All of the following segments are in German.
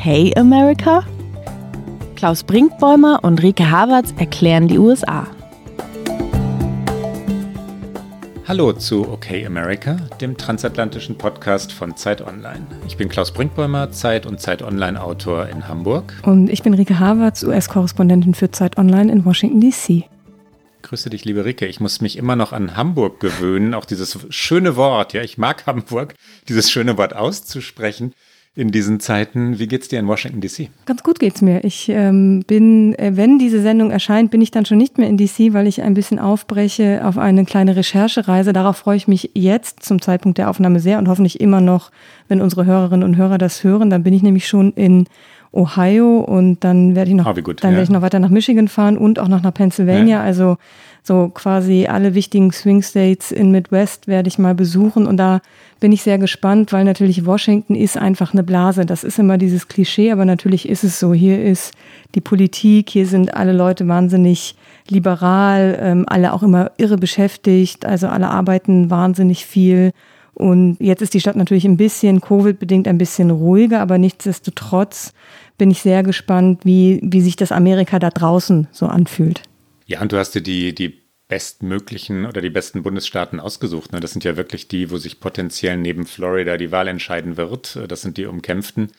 Okay America? Klaus Brinkbäumer und Rike Havertz erklären die USA. Hallo zu Okay America, dem transatlantischen Podcast von Zeit Online. Ich bin Klaus Brinkbäumer, Zeit und Zeit Online Autor in Hamburg. Und ich bin Rike Havertz, US-Korrespondentin für Zeit Online in Washington DC. Grüße dich, liebe Rike. Ich muss mich immer noch an Hamburg gewöhnen, auch dieses schöne Wort, ja, ich mag Hamburg, dieses schöne Wort auszusprechen in diesen Zeiten. Wie geht's dir in Washington DC? Ganz gut geht's mir. Ich ähm, bin, äh, wenn diese Sendung erscheint, bin ich dann schon nicht mehr in DC, weil ich ein bisschen aufbreche auf eine kleine Recherchereise. Darauf freue ich mich jetzt zum Zeitpunkt der Aufnahme sehr und hoffentlich immer noch, wenn unsere Hörerinnen und Hörer das hören. Dann bin ich nämlich schon in Ohio und dann werde ich noch, oh, gut, dann ja. werde ich noch weiter nach Michigan fahren und auch noch nach Pennsylvania. Ja. Also so quasi alle wichtigen Swing States in Midwest werde ich mal besuchen und da bin ich sehr gespannt, weil natürlich Washington ist einfach eine Blase. Das ist immer dieses Klischee, aber natürlich ist es so. Hier ist die Politik, hier sind alle Leute wahnsinnig liberal, ähm, alle auch immer irre beschäftigt, also alle arbeiten wahnsinnig viel. Und jetzt ist die Stadt natürlich ein bisschen Covid-bedingt ein bisschen ruhiger, aber nichtsdestotrotz bin ich sehr gespannt, wie, wie sich das Amerika da draußen so anfühlt. Ja, und du hast dir die, die bestmöglichen oder die besten Bundesstaaten ausgesucht. Ne? Das sind ja wirklich die, wo sich potenziell neben Florida die Wahl entscheiden wird. Das sind die umkämpften.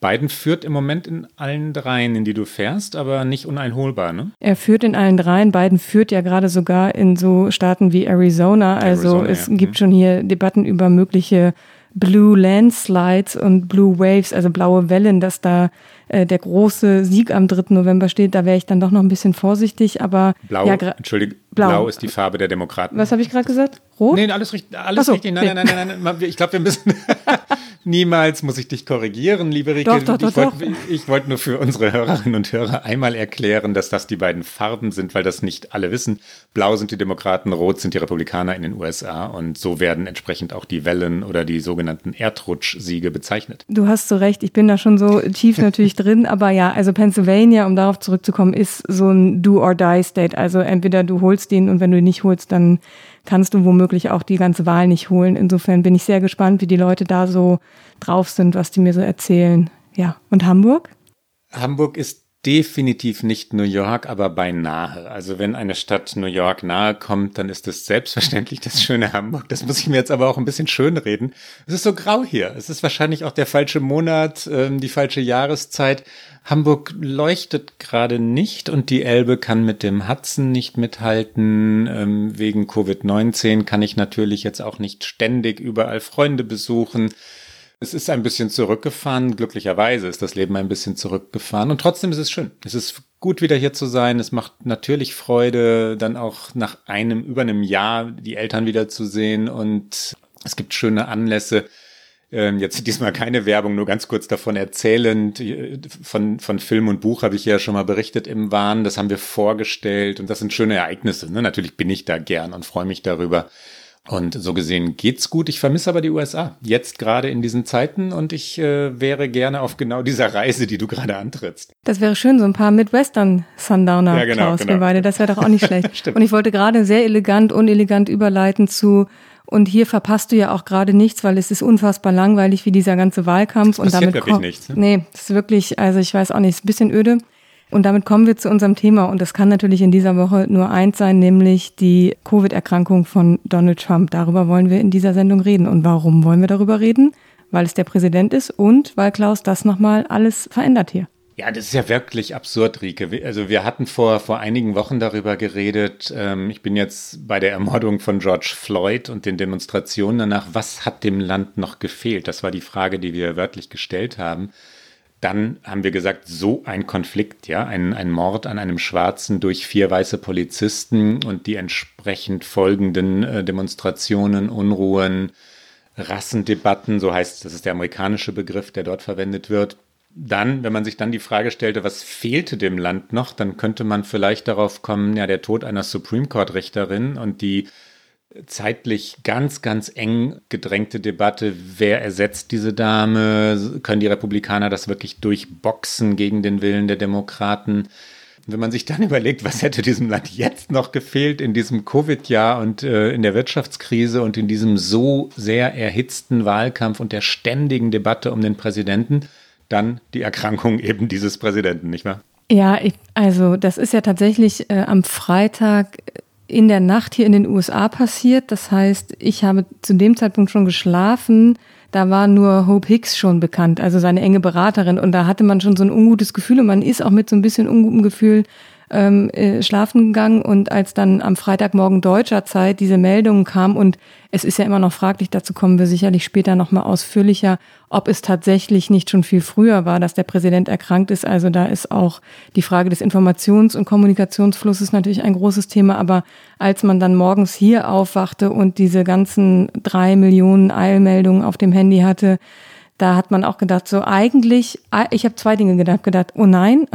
Biden führt im Moment in allen dreien, in die du fährst, aber nicht uneinholbar, ne? Er führt in allen dreien. Biden führt ja gerade sogar in so Staaten wie Arizona. Also Arizona, es ja. gibt mhm. schon hier Debatten über mögliche Blue Landslides und Blue Waves, also blaue Wellen, dass da äh, der große Sieg am 3. November steht. Da wäre ich dann doch noch ein bisschen vorsichtig, aber Blau, ja, Entschuldige, blau. blau. ist die Farbe der Demokraten. Was habe ich gerade gesagt? Rot? Nee, alles, richtig. alles so, richtig. Nein, nee. nein, nein, nein, nein. Ich glaube, wir müssen. Niemals muss ich dich korrigieren, liebe Rike. Doch, doch, doch, ich wollte wollt nur für unsere Hörerinnen und Hörer einmal erklären, dass das die beiden Farben sind, weil das nicht alle wissen. Blau sind die Demokraten, rot sind die Republikaner in den USA und so werden entsprechend auch die Wellen oder die sogenannten Erdrutschsiege bezeichnet. Du hast so recht, ich bin da schon so tief natürlich drin, aber ja, also Pennsylvania, um darauf zurückzukommen, ist so ein Do-or-Die-State. Also entweder du holst den und wenn du ihn nicht holst, dann kannst du womöglich auch die ganze Wahl nicht holen. Insofern bin ich sehr gespannt, wie die Leute da so drauf sind, was die mir so erzählen. Ja, und Hamburg? Hamburg ist definitiv nicht New York, aber beinahe. Also wenn eine Stadt New York nahe kommt, dann ist es selbstverständlich das schöne Hamburg. Das muss ich mir jetzt aber auch ein bisschen schön reden. Es ist so grau hier. Es ist wahrscheinlich auch der falsche Monat, ähm, die falsche Jahreszeit. Hamburg leuchtet gerade nicht und die Elbe kann mit dem Hudson nicht mithalten. Ähm, wegen Covid-19 kann ich natürlich jetzt auch nicht ständig überall Freunde besuchen. Es ist ein bisschen zurückgefahren. Glücklicherweise ist das Leben ein bisschen zurückgefahren. Und trotzdem ist es schön. Es ist gut, wieder hier zu sein. Es macht natürlich Freude, dann auch nach einem, über einem Jahr die Eltern wiederzusehen. Und es gibt schöne Anlässe. Ähm, jetzt diesmal keine Werbung, nur ganz kurz davon erzählend. Von, von Film und Buch habe ich ja schon mal berichtet im Wahn. Das haben wir vorgestellt und das sind schöne Ereignisse. Ne? Natürlich bin ich da gern und freue mich darüber. Und so gesehen geht's gut. Ich vermisse aber die USA jetzt gerade in diesen Zeiten und ich äh, wäre gerne auf genau dieser Reise, die du gerade antrittst. Das wäre schön, so ein paar Midwestern Sundowner ja, genau, Klaus, genau. wir beide. Das wäre doch auch nicht schlecht. und ich wollte gerade sehr elegant, unelegant überleiten zu und hier verpasst du ja auch gerade nichts, weil es ist unfassbar langweilig wie dieser ganze Wahlkampf. Das und damit wirklich nichts. Ne? Nee, das ist wirklich, also ich weiß auch nicht, ist ein bisschen öde. Und damit kommen wir zu unserem Thema. Und das kann natürlich in dieser Woche nur eins sein, nämlich die Covid-Erkrankung von Donald Trump. Darüber wollen wir in dieser Sendung reden. Und warum wollen wir darüber reden? Weil es der Präsident ist und weil Klaus das nochmal alles verändert hier. Ja, das ist ja wirklich absurd, Rike. Also wir hatten vor, vor einigen Wochen darüber geredet. Ähm, ich bin jetzt bei der Ermordung von George Floyd und den Demonstrationen danach. Was hat dem Land noch gefehlt? Das war die Frage, die wir wörtlich gestellt haben. Dann haben wir gesagt, so ein Konflikt, ja, ein, ein Mord an einem Schwarzen durch vier weiße Polizisten und die entsprechend folgenden äh, Demonstrationen, Unruhen, Rassendebatten, so heißt, das ist der amerikanische Begriff, der dort verwendet wird. Dann, wenn man sich dann die Frage stellte, was fehlte dem Land noch, dann könnte man vielleicht darauf kommen, ja, der Tod einer Supreme Court Richterin und die zeitlich ganz, ganz eng gedrängte Debatte, wer ersetzt diese Dame? Können die Republikaner das wirklich durchboxen gegen den Willen der Demokraten? Wenn man sich dann überlegt, was hätte diesem Land jetzt noch gefehlt in diesem Covid-Jahr und äh, in der Wirtschaftskrise und in diesem so sehr erhitzten Wahlkampf und der ständigen Debatte um den Präsidenten, dann die Erkrankung eben dieses Präsidenten, nicht wahr? Ja, ich, also das ist ja tatsächlich äh, am Freitag in der Nacht hier in den USA passiert. Das heißt, ich habe zu dem Zeitpunkt schon geschlafen. Da war nur Hope Hicks schon bekannt, also seine enge Beraterin. Und da hatte man schon so ein ungutes Gefühl und man ist auch mit so ein bisschen ungutem Gefühl ähm, äh, schlafen gegangen und als dann am Freitagmorgen deutscher Zeit diese Meldungen kam und es ist ja immer noch fraglich, dazu kommen wir sicherlich später nochmal ausführlicher, ob es tatsächlich nicht schon viel früher war, dass der Präsident erkrankt ist. Also da ist auch die Frage des Informations- und Kommunikationsflusses natürlich ein großes Thema. Aber als man dann morgens hier aufwachte und diese ganzen drei Millionen Eilmeldungen auf dem Handy hatte, da hat man auch gedacht, so eigentlich, ich habe zwei Dinge gedacht, gedacht, oh nein,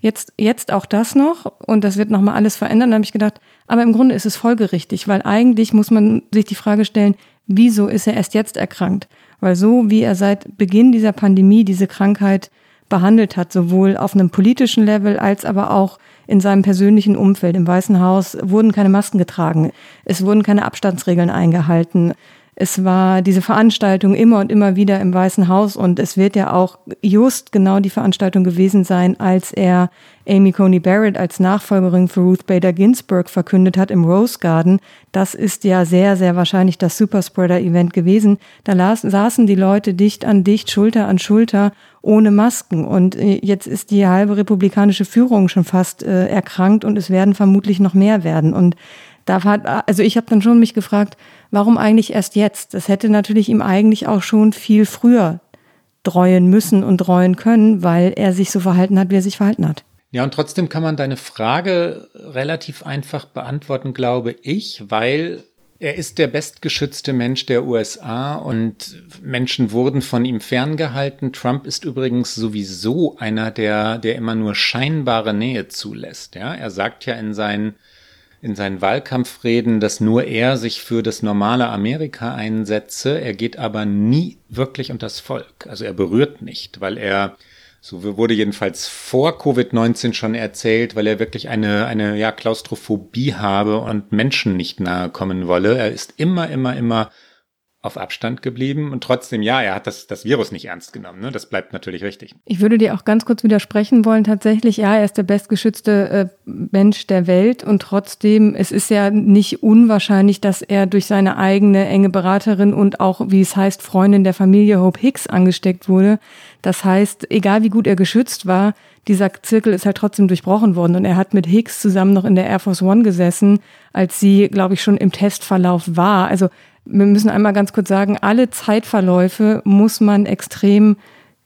jetzt, jetzt auch das noch und das wird nochmal alles verändern. Da habe ich gedacht, aber im Grunde ist es folgerichtig, weil eigentlich muss man sich die Frage stellen, wieso ist er erst jetzt erkrankt? Weil so wie er seit Beginn dieser Pandemie diese Krankheit behandelt hat, sowohl auf einem politischen Level als aber auch in seinem persönlichen Umfeld. Im Weißen Haus wurden keine Masken getragen, es wurden keine Abstandsregeln eingehalten. Es war diese Veranstaltung immer und immer wieder im Weißen Haus und es wird ja auch just genau die Veranstaltung gewesen sein, als er Amy Coney Barrett als Nachfolgerin für Ruth Bader Ginsburg verkündet hat im Rose Garden. Das ist ja sehr, sehr wahrscheinlich das Superspreader-Event gewesen. Da las, saßen die Leute dicht an dicht, Schulter an Schulter, ohne Masken. Und äh, jetzt ist die halbe republikanische Führung schon fast äh, erkrankt und es werden vermutlich noch mehr werden. Und da hat, also ich habe dann schon mich gefragt, warum eigentlich erst jetzt? Das hätte natürlich ihm eigentlich auch schon viel früher dreuen müssen und dreuen können, weil er sich so verhalten hat, wie er sich verhalten hat. Ja, und trotzdem kann man deine Frage relativ einfach beantworten, glaube ich, weil er ist der bestgeschützte Mensch der USA und Menschen wurden von ihm ferngehalten. Trump ist übrigens sowieso einer, der, der immer nur scheinbare Nähe zulässt. Ja, er sagt ja in seinen in seinen Wahlkampfreden, dass nur er sich für das normale Amerika einsetze. Er geht aber nie wirklich unter das Volk. Also er berührt nicht, weil er, so wurde jedenfalls vor Covid-19 schon erzählt, weil er wirklich eine, eine, ja, Klaustrophobie habe und Menschen nicht nahe kommen wolle. Er ist immer, immer, immer auf Abstand geblieben und trotzdem, ja, er hat das, das Virus nicht ernst genommen. Ne? Das bleibt natürlich richtig. Ich würde dir auch ganz kurz widersprechen wollen. Tatsächlich, ja, er ist der bestgeschützte äh, Mensch der Welt und trotzdem, es ist ja nicht unwahrscheinlich, dass er durch seine eigene enge Beraterin und auch, wie es heißt, Freundin der Familie Hope Hicks angesteckt wurde. Das heißt, egal wie gut er geschützt war, dieser Zirkel ist halt trotzdem durchbrochen worden und er hat mit Hicks zusammen noch in der Air Force One gesessen, als sie, glaube ich, schon im Testverlauf war. Also wir müssen einmal ganz kurz sagen, alle Zeitverläufe muss man extrem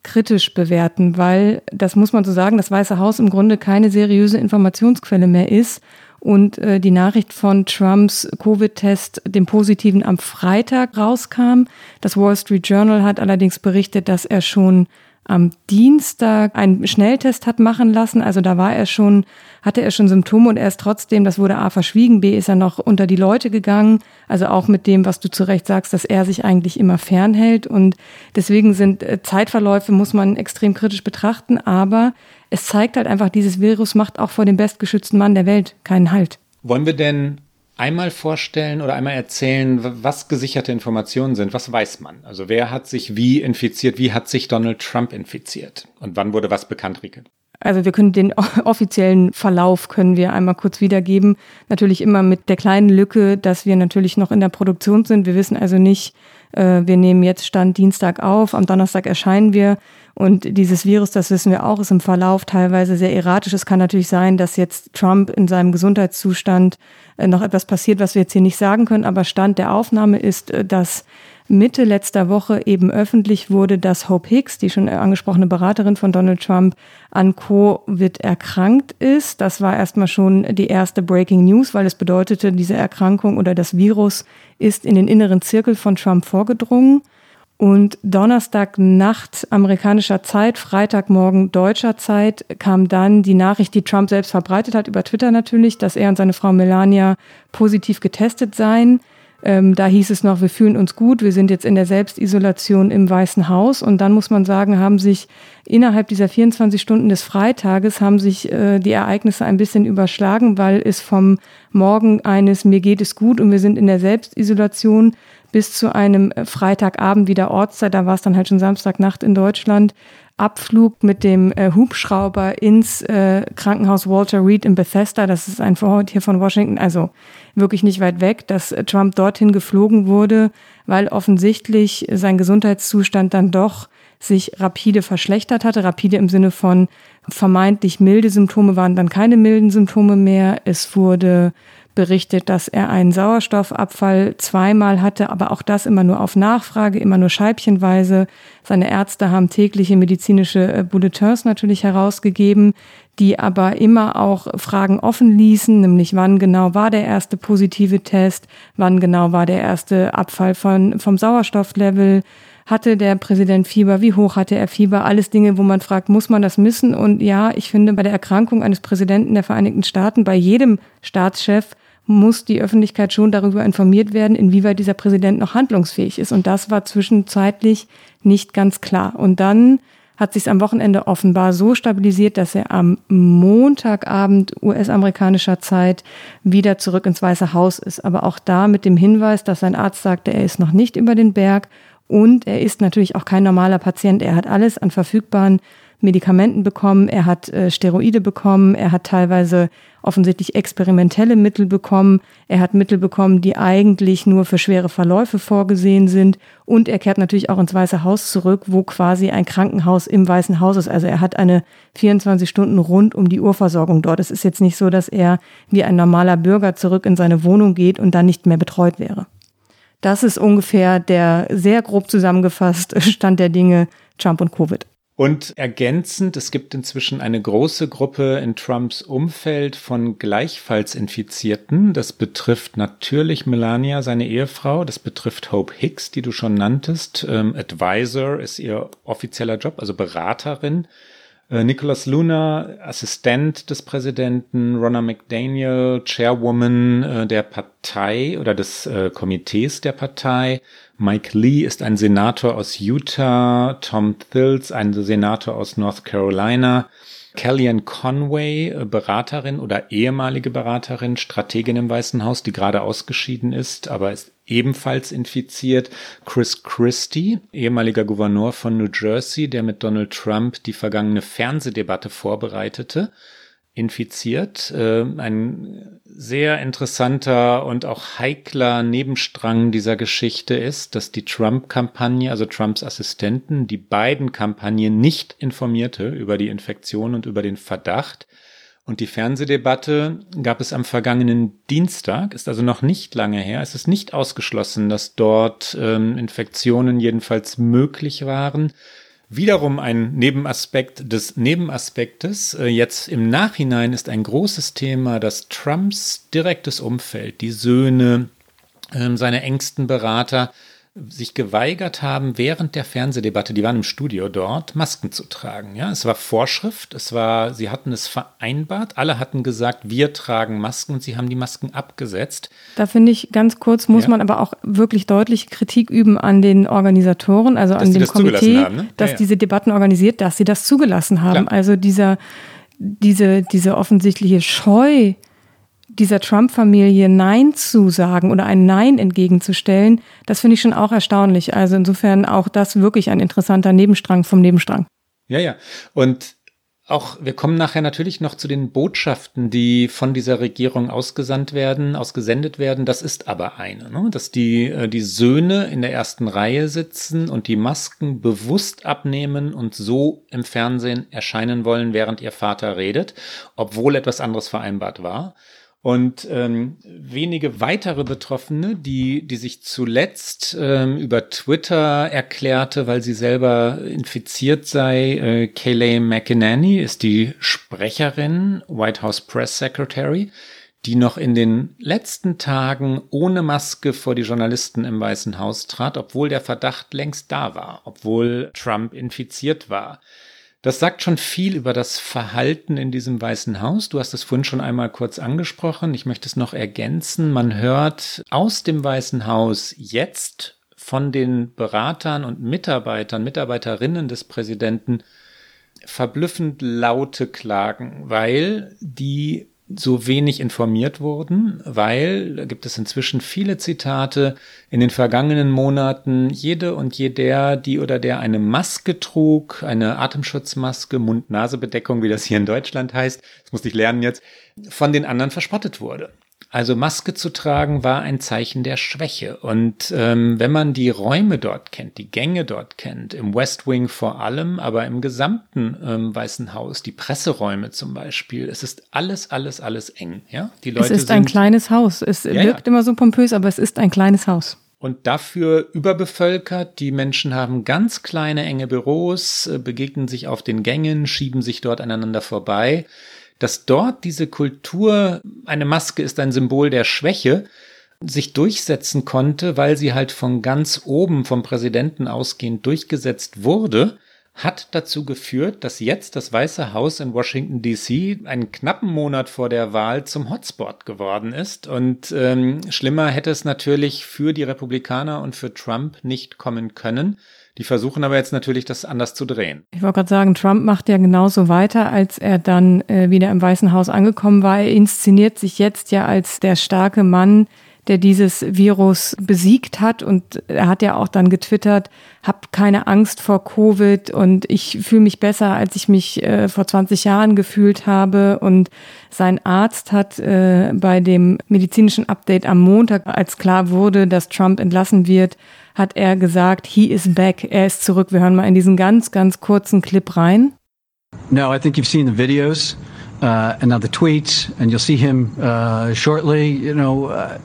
kritisch bewerten, weil, das muss man so sagen, das Weiße Haus im Grunde keine seriöse Informationsquelle mehr ist. Und äh, die Nachricht von Trumps Covid-Test, dem positiven am Freitag rauskam. Das Wall Street Journal hat allerdings berichtet, dass er schon am Dienstag einen Schnelltest hat machen lassen. Also da war er schon, hatte er schon Symptome und er ist trotzdem, das wurde A verschwiegen, B ist er noch unter die Leute gegangen. Also auch mit dem, was du zu Recht sagst, dass er sich eigentlich immer fernhält. Und deswegen sind äh, Zeitverläufe, muss man extrem kritisch betrachten. Aber es zeigt halt einfach, dieses Virus macht auch vor dem bestgeschützten Mann der Welt keinen Halt. Wollen wir denn einmal vorstellen oder einmal erzählen, was gesicherte Informationen sind? Was weiß man? Also wer hat sich wie infiziert? Wie hat sich Donald Trump infiziert? Und wann wurde was bekannt, Rike? Also wir können den offiziellen Verlauf können wir einmal kurz wiedergeben. Natürlich immer mit der kleinen Lücke, dass wir natürlich noch in der Produktion sind. Wir wissen also nicht, äh, wir nehmen jetzt Stand Dienstag auf, am Donnerstag erscheinen wir. Und dieses Virus, das wissen wir auch, ist im Verlauf teilweise sehr erratisch. Es kann natürlich sein, dass jetzt Trump in seinem Gesundheitszustand äh, noch etwas passiert, was wir jetzt hier nicht sagen können. Aber Stand der Aufnahme ist, äh, dass Mitte letzter Woche eben öffentlich wurde, dass Hope Hicks, die schon angesprochene Beraterin von Donald Trump, an Covid erkrankt ist. Das war erstmal schon die erste Breaking News, weil es bedeutete, diese Erkrankung oder das Virus ist in den inneren Zirkel von Trump vorgedrungen. Und Donnerstagnacht amerikanischer Zeit, Freitagmorgen deutscher Zeit, kam dann die Nachricht, die Trump selbst verbreitet hat, über Twitter natürlich, dass er und seine Frau Melania positiv getestet seien. Ähm, da hieß es noch, wir fühlen uns gut, wir sind jetzt in der Selbstisolation im Weißen Haus. Und dann muss man sagen, haben sich innerhalb dieser 24 Stunden des Freitages haben sich äh, die Ereignisse ein bisschen überschlagen, weil es vom Morgen eines mir geht es gut und wir sind in der Selbstisolation bis zu einem äh, Freitagabend wieder Ortszeit, da war es dann halt schon Samstagnacht in Deutschland, Abflug mit dem äh, Hubschrauber ins äh, Krankenhaus Walter Reed in Bethesda, das ist ein Vorort hier von Washington, also wirklich nicht weit weg, dass äh, Trump dorthin geflogen wurde, weil offensichtlich sein Gesundheitszustand dann doch sich rapide verschlechtert hatte. Rapide im Sinne von vermeintlich milde Symptome waren dann keine milden Symptome mehr. Es wurde berichtet, dass er einen Sauerstoffabfall zweimal hatte, aber auch das immer nur auf Nachfrage, immer nur scheibchenweise. Seine Ärzte haben tägliche medizinische äh, Bulletins natürlich herausgegeben, die aber immer auch Fragen offen ließen, nämlich wann genau war der erste positive Test, wann genau war der erste Abfall von, vom Sauerstofflevel, hatte der Präsident Fieber? Wie hoch hatte er Fieber? Alles Dinge, wo man fragt, muss man das missen? Und ja, ich finde, bei der Erkrankung eines Präsidenten der Vereinigten Staaten, bei jedem Staatschef, muss die Öffentlichkeit schon darüber informiert werden, inwieweit dieser Präsident noch handlungsfähig ist. Und das war zwischenzeitlich nicht ganz klar. Und dann hat sich am Wochenende offenbar so stabilisiert, dass er am Montagabend US-amerikanischer Zeit wieder zurück ins Weiße Haus ist. Aber auch da mit dem Hinweis, dass sein Arzt sagte, er ist noch nicht über den Berg und er ist natürlich auch kein normaler Patient. Er hat alles an verfügbaren Medikamenten bekommen, er hat äh, Steroide bekommen, er hat teilweise offensichtlich experimentelle Mittel bekommen, er hat Mittel bekommen, die eigentlich nur für schwere Verläufe vorgesehen sind und er kehrt natürlich auch ins Weiße Haus zurück, wo quasi ein Krankenhaus im Weißen Haus ist. Also er hat eine 24 Stunden rund um die Uhr Versorgung dort. Es ist jetzt nicht so, dass er wie ein normaler Bürger zurück in seine Wohnung geht und dann nicht mehr betreut wäre. Das ist ungefähr der sehr grob zusammengefasst Stand der Dinge Trump und Covid. Und ergänzend, es gibt inzwischen eine große Gruppe in Trumps Umfeld von gleichfalls Infizierten. Das betrifft natürlich Melania, seine Ehefrau. Das betrifft Hope Hicks, die du schon nanntest. Ähm, Advisor ist ihr offizieller Job, also Beraterin. Äh, Nicholas Luna, Assistent des Präsidenten, Ronna McDaniel, Chairwoman äh, der Partei oder des äh, Komitees der Partei. Mike Lee ist ein Senator aus Utah, Tom Thills ein Senator aus North Carolina. Kellyanne Conway, Beraterin oder ehemalige Beraterin, Strategin im Weißen Haus, die gerade ausgeschieden ist, aber ist ebenfalls infiziert. Chris Christie, ehemaliger Gouverneur von New Jersey, der mit Donald Trump die vergangene Fernsehdebatte vorbereitete infiziert. Äh, ein sehr interessanter und auch heikler Nebenstrang dieser Geschichte ist, dass die Trump-Kampagne, also Trumps Assistenten, die beiden Kampagnen nicht informierte über die Infektion und über den Verdacht. Und die Fernsehdebatte gab es am vergangenen Dienstag, ist also noch nicht lange her. Es ist nicht ausgeschlossen, dass dort ähm, Infektionen jedenfalls möglich waren. Wiederum ein Nebenaspekt des Nebenaspektes. Äh, jetzt im Nachhinein ist ein großes Thema, dass Trumps direktes Umfeld, die Söhne, ähm, seine engsten Berater, sich geweigert haben, während der Fernsehdebatte, die waren im Studio dort, Masken zu tragen. Ja, es war Vorschrift, es war, sie hatten es vereinbart, alle hatten gesagt, wir tragen Masken und sie haben die Masken abgesetzt. Da finde ich ganz kurz, muss ja. man aber auch wirklich deutliche Kritik üben an den Organisatoren, also dass an dem Komitee, haben, ne? dass ja, ja. diese Debatten organisiert, dass sie das zugelassen haben. Klar. Also dieser, diese, diese offensichtliche Scheu, dieser Trump-Familie Nein zu sagen oder ein Nein entgegenzustellen, das finde ich schon auch erstaunlich. Also insofern auch das wirklich ein interessanter Nebenstrang vom Nebenstrang. Ja, ja. Und auch, wir kommen nachher natürlich noch zu den Botschaften, die von dieser Regierung ausgesandt werden, ausgesendet werden. Das ist aber eine, ne? dass die, äh, die Söhne in der ersten Reihe sitzen und die Masken bewusst abnehmen und so im Fernsehen erscheinen wollen, während ihr Vater redet, obwohl etwas anderes vereinbart war. Und ähm, wenige weitere Betroffene, die, die sich zuletzt ähm, über Twitter erklärte, weil sie selber infiziert sei, äh, Kayleigh McEnany ist die Sprecherin, White House Press Secretary, die noch in den letzten Tagen ohne Maske vor die Journalisten im Weißen Haus trat, obwohl der Verdacht längst da war, obwohl Trump infiziert war. Das sagt schon viel über das Verhalten in diesem Weißen Haus. Du hast es vorhin schon einmal kurz angesprochen. Ich möchte es noch ergänzen. Man hört aus dem Weißen Haus jetzt von den Beratern und Mitarbeitern, Mitarbeiterinnen des Präsidenten verblüffend laute Klagen, weil die so wenig informiert wurden, weil da gibt es inzwischen viele Zitate in den vergangenen Monaten, jede und jeder, die oder der eine Maske trug, eine Atemschutzmaske, Mund-Nase-Bedeckung, wie das hier in Deutschland heißt, das musste ich lernen jetzt, von den anderen verspottet wurde. Also Maske zu tragen war ein Zeichen der Schwäche. Und ähm, wenn man die Räume dort kennt, die Gänge dort kennt, im West Wing vor allem, aber im gesamten ähm, Weißen Haus, die Presseräume zum Beispiel, es ist alles, alles, alles eng. Ja, die Leute es ist ein kleines Haus. Es ja, wirkt ja. immer so pompös, aber es ist ein kleines Haus und dafür überbevölkert. Die Menschen haben ganz kleine, enge Büros, äh, begegnen sich auf den Gängen, schieben sich dort aneinander vorbei dass dort diese Kultur, eine Maske ist ein Symbol der Schwäche, sich durchsetzen konnte, weil sie halt von ganz oben vom Präsidenten ausgehend durchgesetzt wurde, hat dazu geführt, dass jetzt das Weiße Haus in Washington DC einen knappen Monat vor der Wahl zum Hotspot geworden ist. Und ähm, schlimmer hätte es natürlich für die Republikaner und für Trump nicht kommen können. Die versuchen aber jetzt natürlich, das anders zu drehen. Ich wollte gerade sagen, Trump macht ja genauso weiter, als er dann äh, wieder im Weißen Haus angekommen war. Er inszeniert sich jetzt ja als der starke Mann, der dieses Virus besiegt hat. Und er hat ja auch dann getwittert, hab keine Angst vor Covid und ich fühle mich besser, als ich mich äh, vor 20 Jahren gefühlt habe. Und sein Arzt hat äh, bei dem medizinischen Update am Montag, als klar wurde, dass Trump entlassen wird, hat er gesagt, he is back, er ist zurück. Wir hören mal in diesen ganz, ganz kurzen Clip rein. No, I think you've seen the videos uh, and now the tweets, and you'll see him uh, shortly. You know, uh,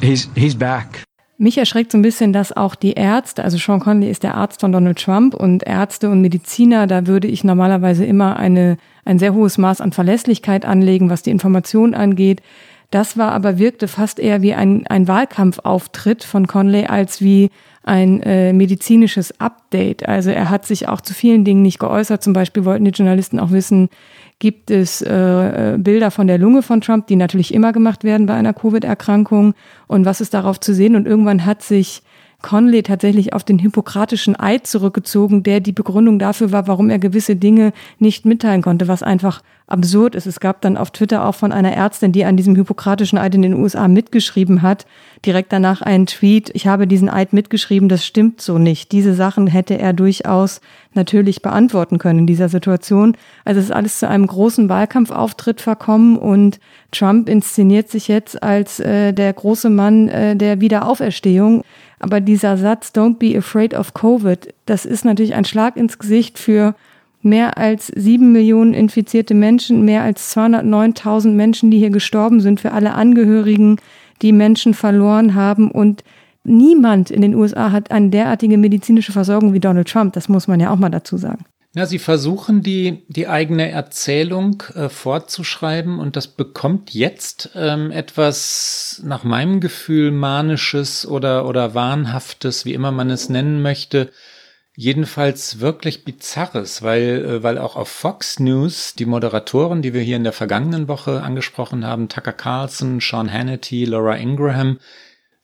he's he's back. Mich erschreckt so ein bisschen, dass auch die Ärzte, also Sean Conley ist der Arzt von Donald Trump und Ärzte und Mediziner, da würde ich normalerweise immer eine, ein sehr hohes Maß an Verlässlichkeit anlegen, was die Information angeht. Das war aber wirkte fast eher wie ein, ein Wahlkampfauftritt von Conley als wie ein äh, medizinisches Update. Also er hat sich auch zu vielen Dingen nicht geäußert. Zum Beispiel wollten die Journalisten auch wissen, gibt es äh, Bilder von der Lunge von Trump, die natürlich immer gemacht werden bei einer Covid-Erkrankung und was ist darauf zu sehen. Und irgendwann hat sich Conley tatsächlich auf den hippokratischen Eid zurückgezogen, der die Begründung dafür war, warum er gewisse Dinge nicht mitteilen konnte, was einfach absurd ist. Es gab dann auf Twitter auch von einer Ärztin, die an diesem hippokratischen Eid in den USA mitgeschrieben hat, direkt danach einen Tweet, ich habe diesen Eid mitgeschrieben, das stimmt so nicht. Diese Sachen hätte er durchaus natürlich beantworten können in dieser Situation. Also es ist alles zu einem großen Wahlkampfauftritt verkommen und Trump inszeniert sich jetzt als äh, der große Mann äh, der Wiederauferstehung. Aber dieser Satz, don't be afraid of Covid, das ist natürlich ein Schlag ins Gesicht für mehr als sieben Millionen infizierte Menschen, mehr als 209.000 Menschen, die hier gestorben sind, für alle Angehörigen, die Menschen verloren haben. Und niemand in den USA hat eine derartige medizinische Versorgung wie Donald Trump. Das muss man ja auch mal dazu sagen. Ja, sie versuchen die, die eigene Erzählung äh, fortzuschreiben und das bekommt jetzt ähm, etwas nach meinem Gefühl manisches oder, oder wahnhaftes, wie immer man es nennen möchte, jedenfalls wirklich bizarres, weil, äh, weil auch auf Fox News die Moderatoren, die wir hier in der vergangenen Woche angesprochen haben, Tucker Carlson, Sean Hannity, Laura Ingraham,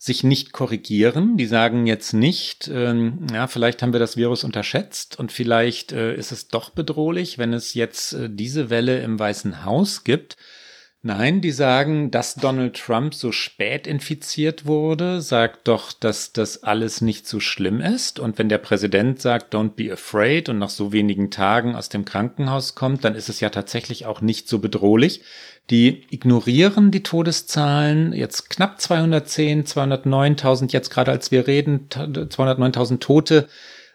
sich nicht korrigieren. Die sagen jetzt nicht, ähm, ja, vielleicht haben wir das Virus unterschätzt und vielleicht äh, ist es doch bedrohlich, wenn es jetzt äh, diese Welle im Weißen Haus gibt. Nein, die sagen, dass Donald Trump so spät infiziert wurde, sagt doch, dass das alles nicht so schlimm ist. Und wenn der Präsident sagt, don't be afraid und nach so wenigen Tagen aus dem Krankenhaus kommt, dann ist es ja tatsächlich auch nicht so bedrohlich. Die ignorieren die Todeszahlen, jetzt knapp 210, 209.000, jetzt gerade als wir reden, 209.000 Tote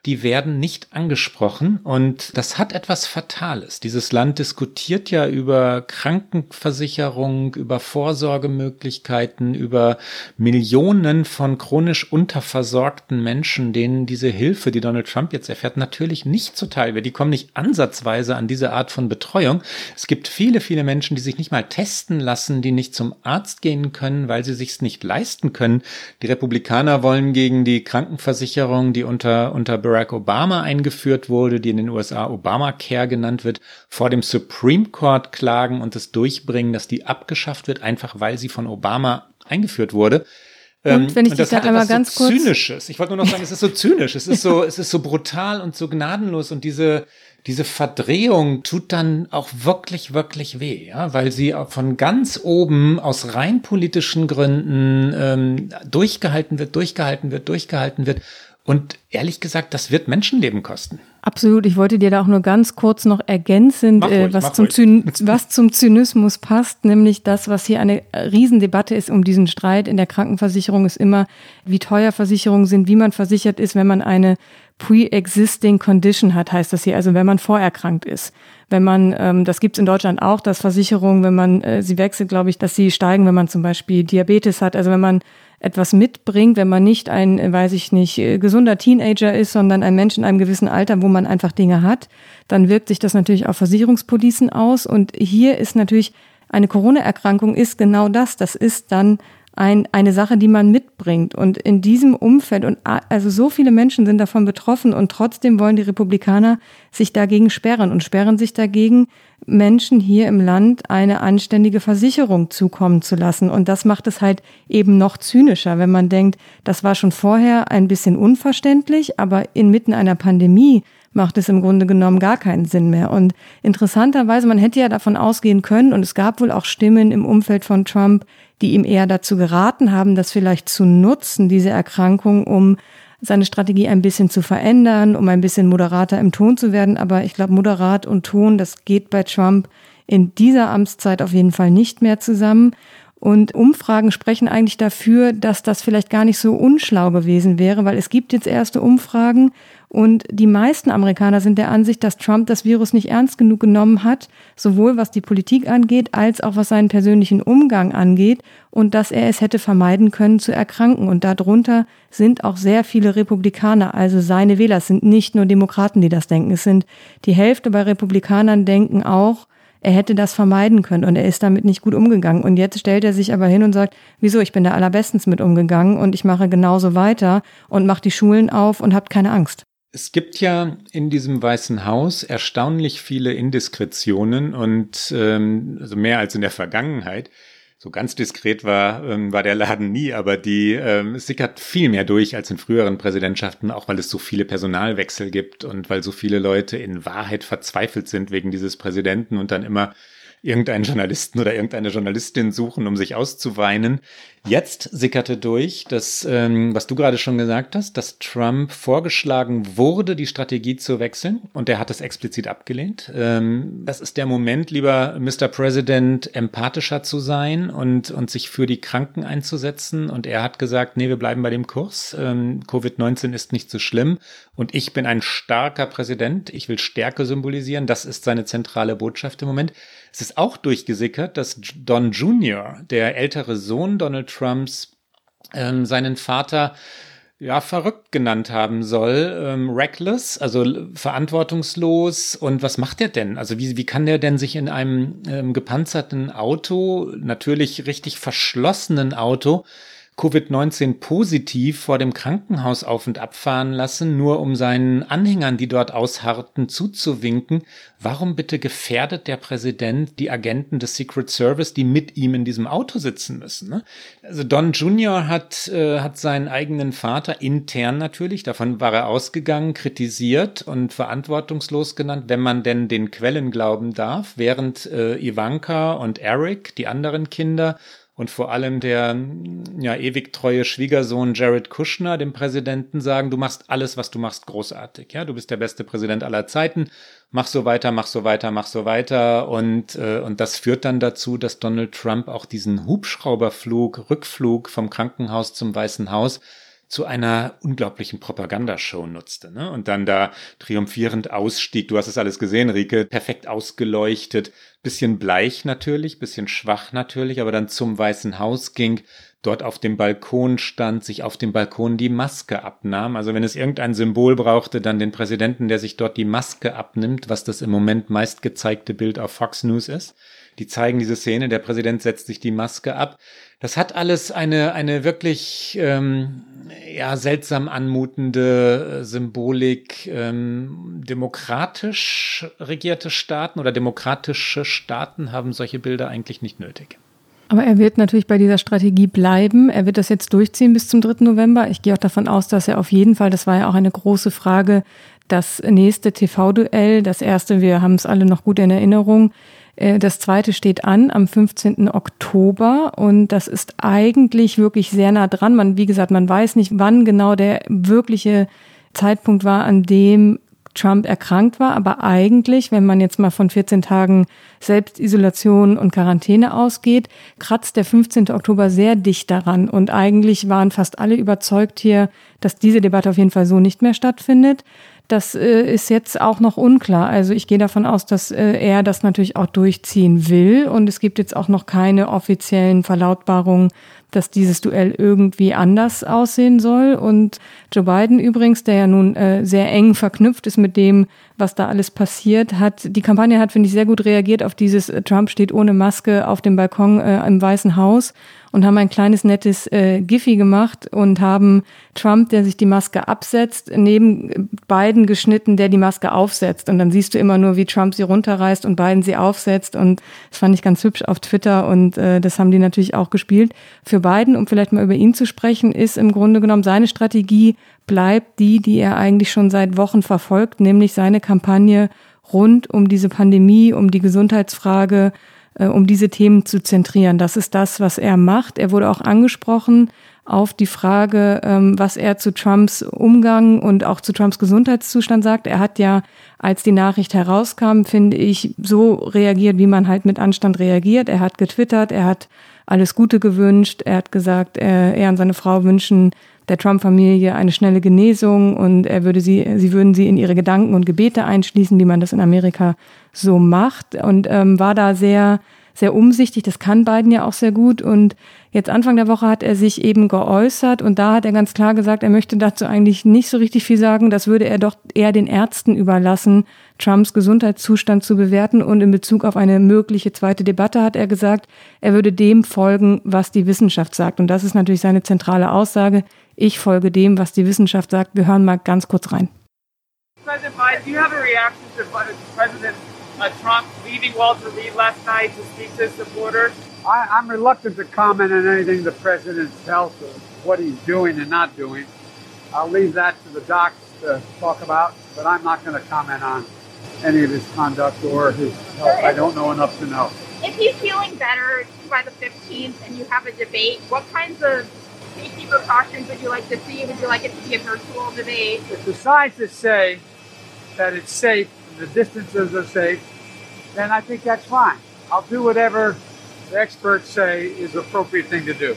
die werden nicht angesprochen und das hat etwas Fatales. Dieses Land diskutiert ja über Krankenversicherung, über Vorsorgemöglichkeiten, über Millionen von chronisch unterversorgten Menschen, denen diese Hilfe, die Donald Trump jetzt erfährt, natürlich nicht zuteil wird. Die kommen nicht ansatzweise an diese Art von Betreuung. Es gibt viele, viele Menschen, die sich nicht mal testen lassen, die nicht zum Arzt gehen können, weil sie sich's nicht leisten können. Die Republikaner wollen gegen die Krankenversicherung, die unter, unter Barack Obama eingeführt wurde, die in den USA Obamacare genannt wird, vor dem Supreme Court klagen und es durchbringen, dass die abgeschafft wird, einfach weil sie von Obama eingeführt wurde. Und wenn ich ähm, dich da einmal ganz so kurz. Zynisches. Ich wollte nur noch sagen, es ist so zynisch, es ist so, es ist so brutal und so gnadenlos und diese, diese Verdrehung tut dann auch wirklich, wirklich weh, ja, weil sie von ganz oben aus rein politischen Gründen ähm, durchgehalten wird, durchgehalten wird, durchgehalten wird. Und ehrlich gesagt, das wird Menschenleben kosten. Absolut. Ich wollte dir da auch nur ganz kurz noch ergänzend, ruhig, äh, was, zum was zum Zynismus passt, nämlich das, was hier eine Riesendebatte ist um diesen Streit in der Krankenversicherung, ist immer, wie teuer Versicherungen sind, wie man versichert ist, wenn man eine pre-existing condition hat, heißt das hier, also wenn man vorerkrankt ist. Wenn man, ähm, das gibt's in Deutschland auch, dass Versicherungen, wenn man äh, sie wechselt, glaube ich, dass sie steigen, wenn man zum Beispiel Diabetes hat, also wenn man etwas mitbringt, wenn man nicht ein, äh, weiß ich nicht, äh, gesunder Teenager ist, sondern ein Mensch in einem gewissen Alter, wo man einfach Dinge hat, dann wirkt sich das natürlich auf Versicherungspolicen aus. Und hier ist natürlich eine Corona-Erkrankung ist genau das. Das ist dann ein, eine Sache, die man mitbringt. Und in diesem Umfeld, und also so viele Menschen sind davon betroffen und trotzdem wollen die Republikaner sich dagegen sperren und sperren sich dagegen, Menschen hier im Land eine anständige Versicherung zukommen zu lassen. Und das macht es halt eben noch zynischer, wenn man denkt, das war schon vorher ein bisschen unverständlich, aber inmitten einer Pandemie macht es im Grunde genommen gar keinen Sinn mehr. Und interessanterweise, man hätte ja davon ausgehen können, und es gab wohl auch Stimmen im Umfeld von Trump, die ihm eher dazu geraten haben, das vielleicht zu nutzen, diese Erkrankung, um seine Strategie ein bisschen zu verändern, um ein bisschen moderater im Ton zu werden. Aber ich glaube, moderat und Ton, das geht bei Trump in dieser Amtszeit auf jeden Fall nicht mehr zusammen. Und Umfragen sprechen eigentlich dafür, dass das vielleicht gar nicht so unschlau gewesen wäre, weil es gibt jetzt erste Umfragen und die meisten Amerikaner sind der Ansicht, dass Trump das Virus nicht ernst genug genommen hat, sowohl was die Politik angeht, als auch was seinen persönlichen Umgang angeht und dass er es hätte vermeiden können zu erkranken. Und darunter sind auch sehr viele Republikaner, also seine Wähler. Es sind nicht nur Demokraten, die das denken. Es sind die Hälfte bei Republikanern denken auch, er hätte das vermeiden können und er ist damit nicht gut umgegangen. Und jetzt stellt er sich aber hin und sagt, wieso, ich bin da allerbestens mit umgegangen und ich mache genauso weiter und mache die Schulen auf und habt keine Angst. Es gibt ja in diesem Weißen Haus erstaunlich viele Indiskretionen und ähm, also mehr als in der Vergangenheit. So ganz diskret war, ähm, war der Laden nie, aber die ähm, sickert viel mehr durch als in früheren Präsidentschaften, auch weil es so viele Personalwechsel gibt und weil so viele Leute in Wahrheit verzweifelt sind wegen dieses Präsidenten und dann immer irgendeinen Journalisten oder irgendeine Journalistin suchen, um sich auszuweinen. Jetzt sickerte durch, dass, ähm, was du gerade schon gesagt hast, dass Trump vorgeschlagen wurde, die Strategie zu wechseln und er hat es explizit abgelehnt. Ähm, das ist der Moment, lieber Mr. President, empathischer zu sein und, und sich für die Kranken einzusetzen. Und er hat gesagt, nee, wir bleiben bei dem Kurs. Ähm, Covid-19 ist nicht so schlimm und ich bin ein starker Präsident. Ich will Stärke symbolisieren. Das ist seine zentrale Botschaft im Moment. Es ist auch durchgesickert, dass Don Jr., der ältere Sohn Donald Trumps, ähm, seinen Vater ja, verrückt genannt haben soll, ähm, reckless, also verantwortungslos. Und was macht er denn? Also wie, wie kann der denn sich in einem ähm, gepanzerten Auto, natürlich richtig verschlossenen Auto, Covid-19 positiv vor dem Krankenhaus auf und abfahren lassen, nur um seinen Anhängern, die dort ausharrten, zuzuwinken. Warum bitte gefährdet der Präsident die Agenten des Secret Service, die mit ihm in diesem Auto sitzen müssen? Ne? Also Don Jr. hat, äh, hat seinen eigenen Vater intern natürlich, davon war er ausgegangen, kritisiert und verantwortungslos genannt, wenn man denn den Quellen glauben darf, während äh, Ivanka und Eric, die anderen Kinder, und vor allem der ja ewig treue Schwiegersohn Jared Kushner, dem Präsidenten, sagen, du machst alles, was du machst, großartig. Ja, du bist der beste Präsident aller Zeiten. Mach so weiter, mach so weiter, mach so weiter. Und, äh, und das führt dann dazu, dass Donald Trump auch diesen Hubschrauberflug, Rückflug vom Krankenhaus zum Weißen Haus zu einer unglaublichen Propagandashow nutzte. Ne? Und dann da triumphierend ausstieg. Du hast es alles gesehen, Rike. Perfekt ausgeleuchtet. Bisschen bleich natürlich, bisschen schwach natürlich, aber dann zum Weißen Haus ging, dort auf dem Balkon stand, sich auf dem Balkon die Maske abnahm. Also wenn es irgendein Symbol brauchte, dann den Präsidenten, der sich dort die Maske abnimmt, was das im Moment meist gezeigte Bild auf Fox News ist. Die zeigen diese Szene, der Präsident setzt sich die Maske ab. Das hat alles eine, eine wirklich ähm, ja, seltsam anmutende äh, Symbolik. Ähm, demokratisch regierte Staaten oder demokratische Staaten haben solche Bilder eigentlich nicht nötig. Aber er wird natürlich bei dieser Strategie bleiben. Er wird das jetzt durchziehen bis zum 3. November. Ich gehe auch davon aus, dass er auf jeden Fall, das war ja auch eine große Frage, das nächste TV-Duell, das erste, wir haben es alle noch gut in Erinnerung, das zweite steht an am 15. Oktober und das ist eigentlich wirklich sehr nah dran. Man, wie gesagt, man weiß nicht, wann genau der wirkliche Zeitpunkt war, an dem Trump erkrankt war. Aber eigentlich, wenn man jetzt mal von 14 Tagen Selbstisolation und Quarantäne ausgeht, kratzt der 15. Oktober sehr dicht daran. Und eigentlich waren fast alle überzeugt hier, dass diese Debatte auf jeden Fall so nicht mehr stattfindet. Das äh, ist jetzt auch noch unklar. Also ich gehe davon aus, dass äh, er das natürlich auch durchziehen will. Und es gibt jetzt auch noch keine offiziellen Verlautbarungen, dass dieses Duell irgendwie anders aussehen soll. Und Joe Biden übrigens, der ja nun äh, sehr eng verknüpft ist mit dem, was da alles passiert, hat die Kampagne hat, finde ich, sehr gut reagiert auf dieses äh, Trump steht ohne Maske auf dem Balkon äh, im Weißen Haus und haben ein kleines nettes äh, Giphy gemacht und haben Trump, der sich die Maske absetzt, neben Biden geschnitten, der die Maske aufsetzt. Und dann siehst du immer nur, wie Trump sie runterreißt und Biden sie aufsetzt. Und das fand ich ganz hübsch auf Twitter und äh, das haben die natürlich auch gespielt. Für Biden, um vielleicht mal über ihn zu sprechen, ist im Grunde genommen seine Strategie bleibt die, die er eigentlich schon seit Wochen verfolgt, nämlich seine Kampagne rund um diese Pandemie, um die Gesundheitsfrage, äh, um diese Themen zu zentrieren. Das ist das, was er macht. Er wurde auch angesprochen auf die Frage, ähm, was er zu Trumps Umgang und auch zu Trumps Gesundheitszustand sagt. Er hat ja, als die Nachricht herauskam, finde ich, so reagiert, wie man halt mit Anstand reagiert. Er hat getwittert, er hat alles Gute gewünscht, er hat gesagt, er, er und seine Frau wünschen der Trump-Familie eine schnelle Genesung und er würde sie, sie würden sie in ihre Gedanken und Gebete einschließen, wie man das in Amerika so macht und ähm, war da sehr, sehr umsichtig. Das kann Biden ja auch sehr gut und jetzt Anfang der Woche hat er sich eben geäußert und da hat er ganz klar gesagt, er möchte dazu eigentlich nicht so richtig viel sagen. Das würde er doch eher den Ärzten überlassen, Trumps Gesundheitszustand zu bewerten und in Bezug auf eine mögliche zweite Debatte hat er gesagt, er würde dem folgen, was die Wissenschaft sagt und das ist natürlich seine zentrale Aussage. Ich folge dem, was die Wissenschaft sagt. Wir hören mal ganz kurz rein. President Biden, do you have a reaction to President uh, Trump leaving Walter Reed last night to speak to his supporters? I, I'm reluctant to comment on anything the president tells us, what he's doing and not doing. I'll leave that to the docs to talk about, but I'm not going to comment on any of his conduct or his health. I don't know enough to know. If he's feeling better by the 15th and you have a debate, what kinds of safety precautions would you like to see? Would you like it to be a virtual debate? If the scientists say that it's safe, the distances are safe, then I think that's fine. I'll do whatever the experts say is the appropriate thing to do.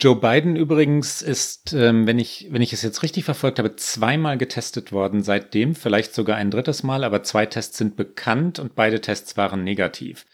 Joe Biden übrigens ist, ähm, wenn ich, wenn ich es jetzt richtig verfolgt habe, zweimal getestet worden seitdem, vielleicht sogar ein drittes Mal, aber zwei Tests sind bekannt und beide Tests waren negativ.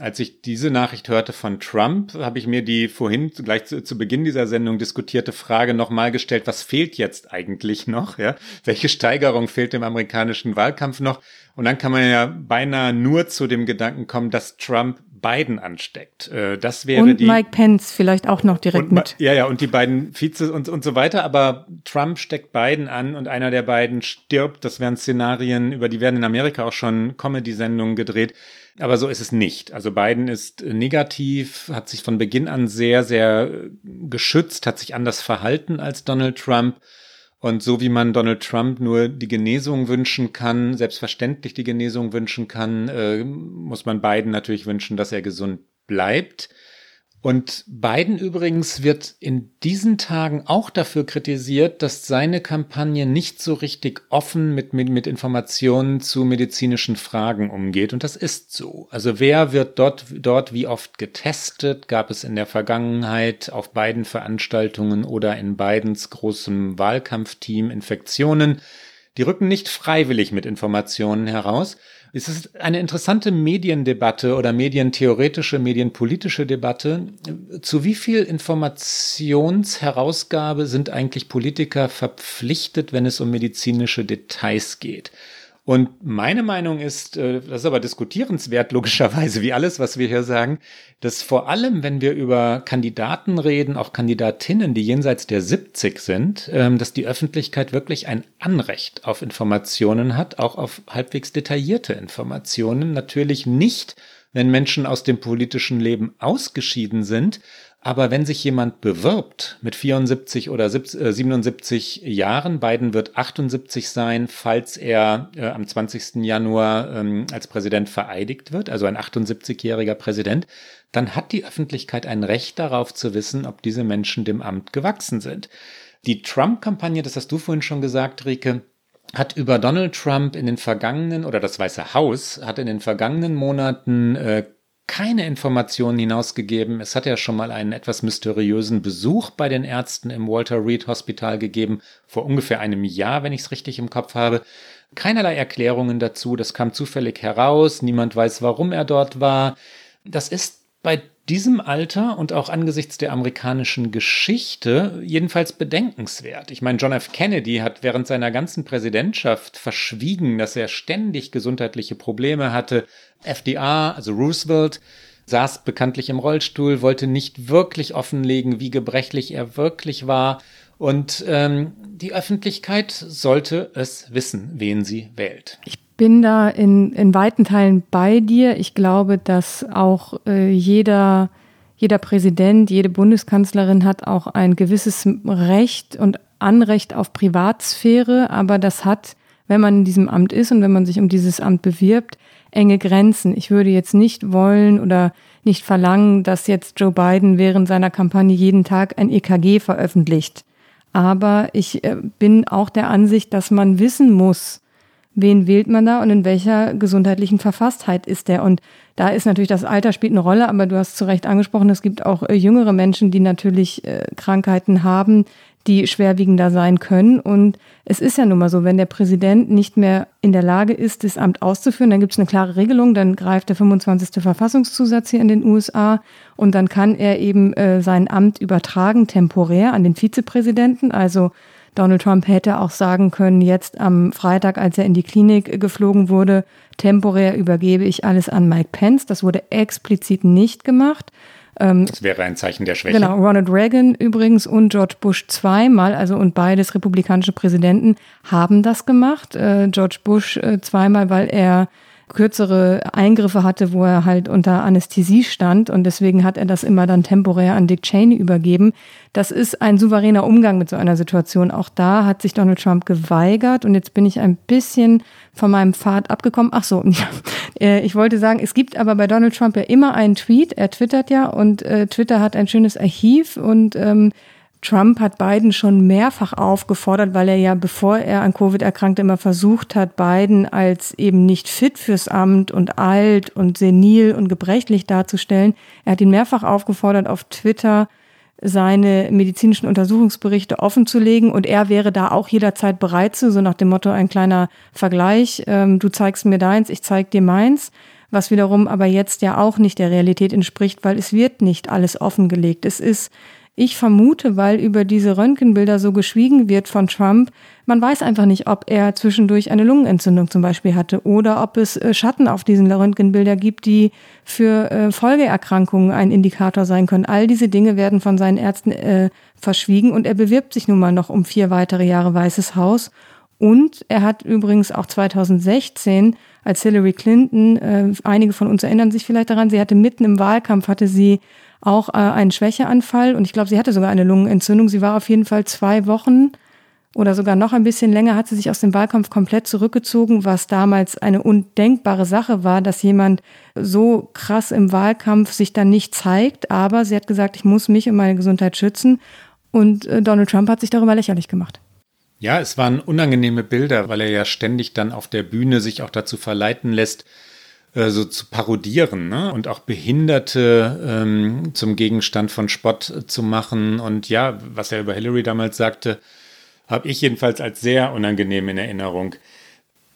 Als ich diese Nachricht hörte von Trump, habe ich mir die vorhin gleich zu, zu Beginn dieser Sendung diskutierte Frage nochmal gestellt, was fehlt jetzt eigentlich noch? Ja? Welche Steigerung fehlt dem amerikanischen Wahlkampf noch? Und dann kann man ja beinahe nur zu dem Gedanken kommen, dass Trump Biden ansteckt. Äh, das wäre und die, Mike Pence vielleicht auch noch direkt mit. Ja, ja, und die beiden Vizes und, und so weiter. Aber Trump steckt Biden an und einer der beiden stirbt. Das wären Szenarien, über die werden in Amerika auch schon Comedy-Sendungen gedreht. Aber so ist es nicht. Also Biden ist negativ, hat sich von Beginn an sehr, sehr geschützt, hat sich anders verhalten als Donald Trump. Und so wie man Donald Trump nur die Genesung wünschen kann, selbstverständlich die Genesung wünschen kann, äh, muss man Biden natürlich wünschen, dass er gesund bleibt. Und Biden übrigens wird in diesen Tagen auch dafür kritisiert, dass seine Kampagne nicht so richtig offen mit, mit, mit Informationen zu medizinischen Fragen umgeht. Und das ist so. Also wer wird dort, dort wie oft getestet? Gab es in der Vergangenheit auf beiden Veranstaltungen oder in Bidens großem Wahlkampfteam Infektionen? Die rücken nicht freiwillig mit Informationen heraus. Es ist eine interessante Mediendebatte oder medientheoretische, medienpolitische Debatte. Zu wie viel Informationsherausgabe sind eigentlich Politiker verpflichtet, wenn es um medizinische Details geht? Und meine Meinung ist, äh, das ist aber diskutierenswert, logischerweise, wie alles, was wir hier sagen, dass vor allem, wenn wir über Kandidaten reden, auch Kandidatinnen, die jenseits der 70 sind, ähm, dass die Öffentlichkeit wirklich ein Anrecht auf Informationen hat, auch auf halbwegs detaillierte Informationen. Natürlich nicht wenn Menschen aus dem politischen Leben ausgeschieden sind. Aber wenn sich jemand bewirbt mit 74 oder 77 äh, Jahren, Biden wird 78 sein, falls er äh, am 20. Januar ähm, als Präsident vereidigt wird, also ein 78-jähriger Präsident, dann hat die Öffentlichkeit ein Recht darauf zu wissen, ob diese Menschen dem Amt gewachsen sind. Die Trump-Kampagne, das hast du vorhin schon gesagt, Rike, hat über Donald Trump in den vergangenen, oder das Weiße Haus hat in den vergangenen Monaten äh, keine Informationen hinausgegeben. Es hat ja schon mal einen etwas mysteriösen Besuch bei den Ärzten im Walter Reed Hospital gegeben, vor ungefähr einem Jahr, wenn ich es richtig im Kopf habe. Keinerlei Erklärungen dazu, das kam zufällig heraus, niemand weiß, warum er dort war. Das ist bei diesem Alter und auch angesichts der amerikanischen Geschichte jedenfalls bedenkenswert. Ich meine, John F. Kennedy hat während seiner ganzen Präsidentschaft verschwiegen, dass er ständig gesundheitliche Probleme hatte. FDR, also Roosevelt, saß bekanntlich im Rollstuhl, wollte nicht wirklich offenlegen, wie gebrechlich er wirklich war. Und ähm, die Öffentlichkeit sollte es wissen, wen sie wählt. Ich bin da in, in weiten Teilen bei dir. Ich glaube, dass auch äh, jeder, jeder Präsident, jede Bundeskanzlerin hat auch ein gewisses Recht und Anrecht auf Privatsphäre, aber das hat, wenn man in diesem Amt ist und wenn man sich um dieses Amt bewirbt, enge Grenzen. Ich würde jetzt nicht wollen oder nicht verlangen, dass jetzt Joe Biden während seiner Kampagne jeden Tag ein EKG veröffentlicht. Aber ich äh, bin auch der Ansicht, dass man wissen muss, wen wählt man da und in welcher gesundheitlichen Verfasstheit ist der. Und da ist natürlich das Alter spielt eine Rolle, aber du hast zu Recht angesprochen, es gibt auch äh, jüngere Menschen, die natürlich äh, Krankheiten haben, die schwerwiegender sein können. Und es ist ja nun mal so, wenn der Präsident nicht mehr in der Lage ist, das Amt auszuführen, dann gibt es eine klare Regelung, dann greift der 25. Verfassungszusatz hier in den USA und dann kann er eben äh, sein Amt übertragen, temporär an den Vizepräsidenten. Also Donald Trump hätte auch sagen können, jetzt am Freitag, als er in die Klinik geflogen wurde, temporär übergebe ich alles an Mike Pence. Das wurde explizit nicht gemacht. Ähm, das wäre ein Zeichen der Schwäche. Genau, Ronald Reagan übrigens und George Bush zweimal, also und beides republikanische Präsidenten haben das gemacht. Äh, George Bush äh, zweimal, weil er kürzere Eingriffe hatte, wo er halt unter Anästhesie stand und deswegen hat er das immer dann temporär an Dick Cheney übergeben. Das ist ein souveräner Umgang mit so einer Situation. Auch da hat sich Donald Trump geweigert und jetzt bin ich ein bisschen von meinem Pfad abgekommen. Ach so. Äh, ich wollte sagen, es gibt aber bei Donald Trump ja immer einen Tweet. Er twittert ja und äh, Twitter hat ein schönes Archiv und ähm, Trump hat Biden schon mehrfach aufgefordert, weil er ja, bevor er an Covid erkrankte, immer versucht hat, Biden als eben nicht fit fürs Amt und alt und senil und gebrechlich darzustellen. Er hat ihn mehrfach aufgefordert, auf Twitter seine medizinischen Untersuchungsberichte offenzulegen und er wäre da auch jederzeit bereit zu, so nach dem Motto ein kleiner Vergleich, ähm, du zeigst mir deins, ich zeig dir meins, was wiederum aber jetzt ja auch nicht der Realität entspricht, weil es wird nicht alles offengelegt. Es ist ich vermute, weil über diese Röntgenbilder so geschwiegen wird von Trump, man weiß einfach nicht, ob er zwischendurch eine Lungenentzündung zum Beispiel hatte oder ob es äh, Schatten auf diesen Röntgenbildern gibt, die für äh, Folgeerkrankungen ein Indikator sein können. All diese Dinge werden von seinen Ärzten äh, verschwiegen und er bewirbt sich nun mal noch um vier weitere Jahre Weißes Haus. Und er hat übrigens auch 2016, als Hillary Clinton, äh, einige von uns erinnern sich vielleicht daran, sie hatte mitten im Wahlkampf, hatte sie auch äh, einen Schwächeanfall und ich glaube, sie hatte sogar eine Lungenentzündung. Sie war auf jeden Fall zwei Wochen oder sogar noch ein bisschen länger, hat sie sich aus dem Wahlkampf komplett zurückgezogen, was damals eine undenkbare Sache war, dass jemand so krass im Wahlkampf sich dann nicht zeigt. Aber sie hat gesagt, ich muss mich und meine Gesundheit schützen. Und äh, Donald Trump hat sich darüber lächerlich gemacht. Ja, es waren unangenehme Bilder, weil er ja ständig dann auf der Bühne sich auch dazu verleiten lässt, äh, so zu parodieren ne? und auch Behinderte ähm, zum Gegenstand von Spott zu machen. Und ja, was er über Hillary damals sagte, habe ich jedenfalls als sehr unangenehm in Erinnerung.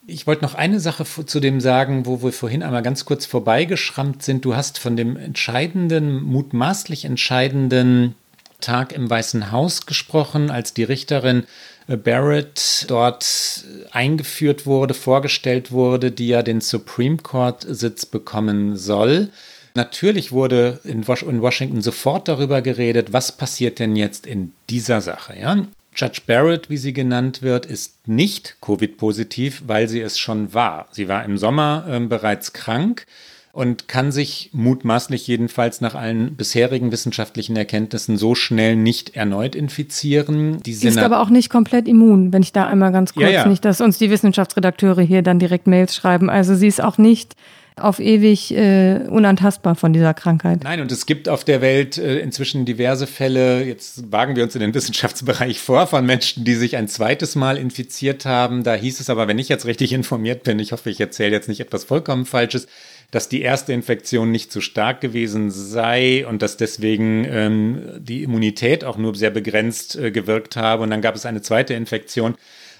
Ich wollte noch eine Sache zu dem sagen, wo wir vorhin einmal ganz kurz vorbeigeschrammt sind. Du hast von dem entscheidenden, mutmaßlich entscheidenden Tag im Weißen Haus gesprochen, als die Richterin äh, Barrett dort eingeführt wurde, vorgestellt wurde, die ja den Supreme Court Sitz bekommen soll. Natürlich wurde in, Washington sofort darüber geredet, was passiert denn jetzt in dieser Sache. Ja? Judge Barrett, wie sie genannt wird, ist nicht Covid-positiv, weil sie es schon war. Sie war im Sommer äh, bereits krank und kann sich mutmaßlich jedenfalls nach allen bisherigen wissenschaftlichen Erkenntnissen so schnell nicht erneut infizieren. Die ist aber auch nicht komplett immun, wenn ich da einmal ganz kurz, ja, ja. nicht, dass uns die Wissenschaftsredakteure hier dann direkt Mails schreiben. Also sie ist auch nicht auf ewig äh, unantastbar von dieser Krankheit. Nein, und es gibt auf der Welt äh, inzwischen diverse Fälle, jetzt wagen wir uns in den Wissenschaftsbereich vor, von Menschen, die sich ein zweites Mal infiziert haben. Da hieß es aber, wenn ich jetzt richtig informiert bin, ich hoffe, ich erzähle jetzt nicht etwas vollkommen Falsches, dass die erste Infektion nicht zu stark gewesen sei und dass deswegen ähm, die Immunität auch nur sehr begrenzt äh, gewirkt habe. Und dann gab es eine zweite Infektion.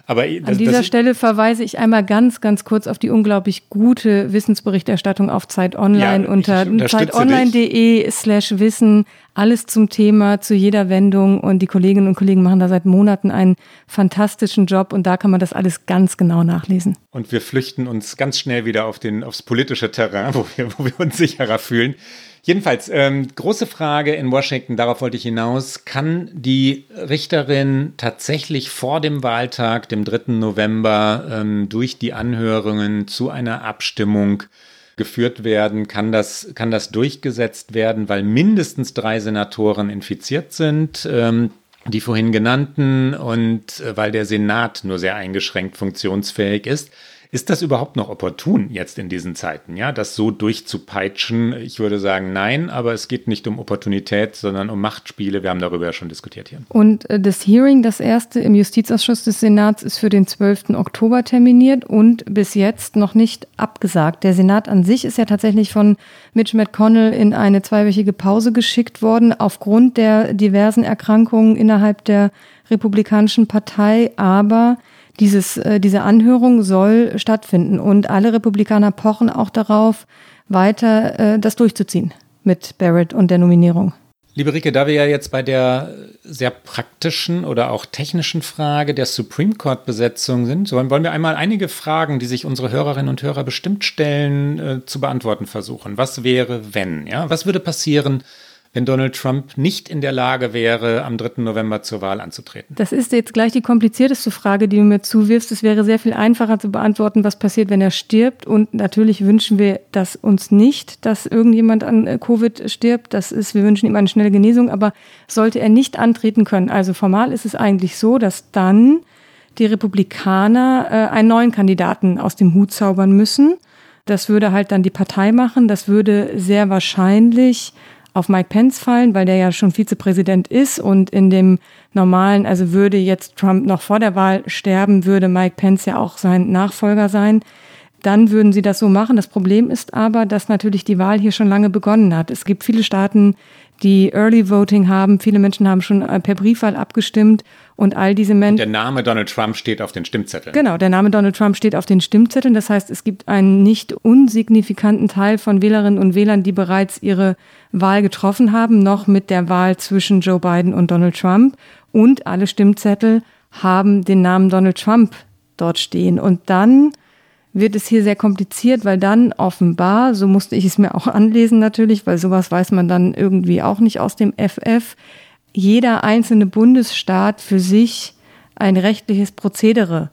Aber das, An dieser Stelle verweise ich einmal ganz, ganz kurz auf die unglaublich gute Wissensberichterstattung auf Zeit Online ja, unter zeitonline.de slash Wissen. Alles zum Thema, zu jeder Wendung. Und die Kolleginnen und Kollegen machen da seit Monaten einen fantastischen Job. Und da kann man das alles ganz genau nachlesen. Und wir flüchten uns ganz schnell wieder auf den, aufs politische Terrain, wo wir, wo wir uns sicherer fühlen. Jedenfalls, ähm, große Frage in Washington, darauf wollte ich hinaus. Kann die Richterin tatsächlich vor dem Wahltag, dem 3. November, ähm, durch die Anhörungen zu einer Abstimmung geführt werden? Kann das, kann das durchgesetzt werden, weil mindestens drei Senatoren infiziert sind? Ähm, die vorhin genannten und äh, weil der Senat nur sehr eingeschränkt funktionsfähig ist. Ist das überhaupt noch opportun jetzt in diesen Zeiten, ja, das so durchzupeitschen? Ich würde sagen, nein, aber es geht nicht um Opportunität, sondern um Machtspiele. Wir haben darüber ja schon diskutiert hier. Und äh, das Hearing, das erste im Justizausschuss des Senats, ist für den 12. Oktober terminiert und bis jetzt noch nicht abgesagt. Der Senat an sich ist ja tatsächlich von Mitch McConnell in eine zweiwöchige Pause geschickt worden, aufgrund der diversen Erkrankungen innerhalb der Republikanischen Partei, aber dieses, äh, diese Anhörung soll stattfinden und alle Republikaner pochen auch darauf, weiter äh, das durchzuziehen mit Barrett und der Nominierung. Liebe Rike, da wir ja jetzt bei der sehr praktischen oder auch technischen Frage der Supreme Court-Besetzung sind, wollen wir einmal einige Fragen, die sich unsere Hörerinnen und Hörer bestimmt stellen, äh, zu beantworten versuchen. Was wäre, wenn? Ja? Was würde passieren, wenn Donald Trump nicht in der Lage wäre, am 3. November zur Wahl anzutreten? Das ist jetzt gleich die komplizierteste Frage, die du mir zuwirfst. Es wäre sehr viel einfacher zu beantworten, was passiert, wenn er stirbt. Und natürlich wünschen wir das uns nicht, dass irgendjemand an äh, Covid stirbt. Das ist, wir wünschen ihm eine schnelle Genesung. Aber sollte er nicht antreten können, also formal ist es eigentlich so, dass dann die Republikaner äh, einen neuen Kandidaten aus dem Hut zaubern müssen. Das würde halt dann die Partei machen. Das würde sehr wahrscheinlich auf Mike Pence fallen, weil der ja schon Vizepräsident ist und in dem normalen, also würde jetzt Trump noch vor der Wahl sterben, würde Mike Pence ja auch sein Nachfolger sein. Dann würden sie das so machen. Das Problem ist aber, dass natürlich die Wahl hier schon lange begonnen hat. Es gibt viele Staaten, die Early Voting haben. Viele Menschen haben schon äh, per Briefwahl abgestimmt und all diese Menschen. Der Name Donald Trump steht auf den Stimmzetteln. Genau, der Name Donald Trump steht auf den Stimmzetteln. Das heißt, es gibt einen nicht unsignifikanten Teil von Wählerinnen und Wählern, die bereits ihre Wahl getroffen haben, noch mit der Wahl zwischen Joe Biden und Donald Trump. Und alle Stimmzettel haben den Namen Donald Trump dort stehen. Und dann wird es hier sehr kompliziert, weil dann offenbar, so musste ich es mir auch anlesen natürlich, weil sowas weiß man dann irgendwie auch nicht aus dem FF, jeder einzelne Bundesstaat für sich ein rechtliches Prozedere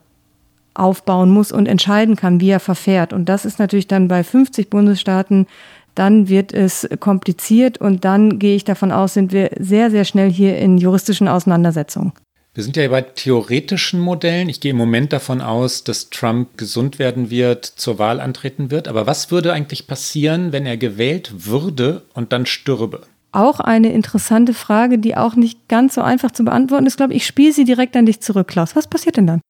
aufbauen muss und entscheiden kann, wie er verfährt. Und das ist natürlich dann bei 50 Bundesstaaten, dann wird es kompliziert und dann gehe ich davon aus, sind wir sehr, sehr schnell hier in juristischen Auseinandersetzungen. Wir sind ja bei theoretischen Modellen. Ich gehe im Moment davon aus, dass Trump gesund werden wird, zur Wahl antreten wird. Aber was würde eigentlich passieren, wenn er gewählt würde und dann stürbe? Auch eine interessante Frage, die auch nicht ganz so einfach zu beantworten ist, glaube ich. Ich spiele sie direkt an dich zurück, Klaus. Was passiert denn dann?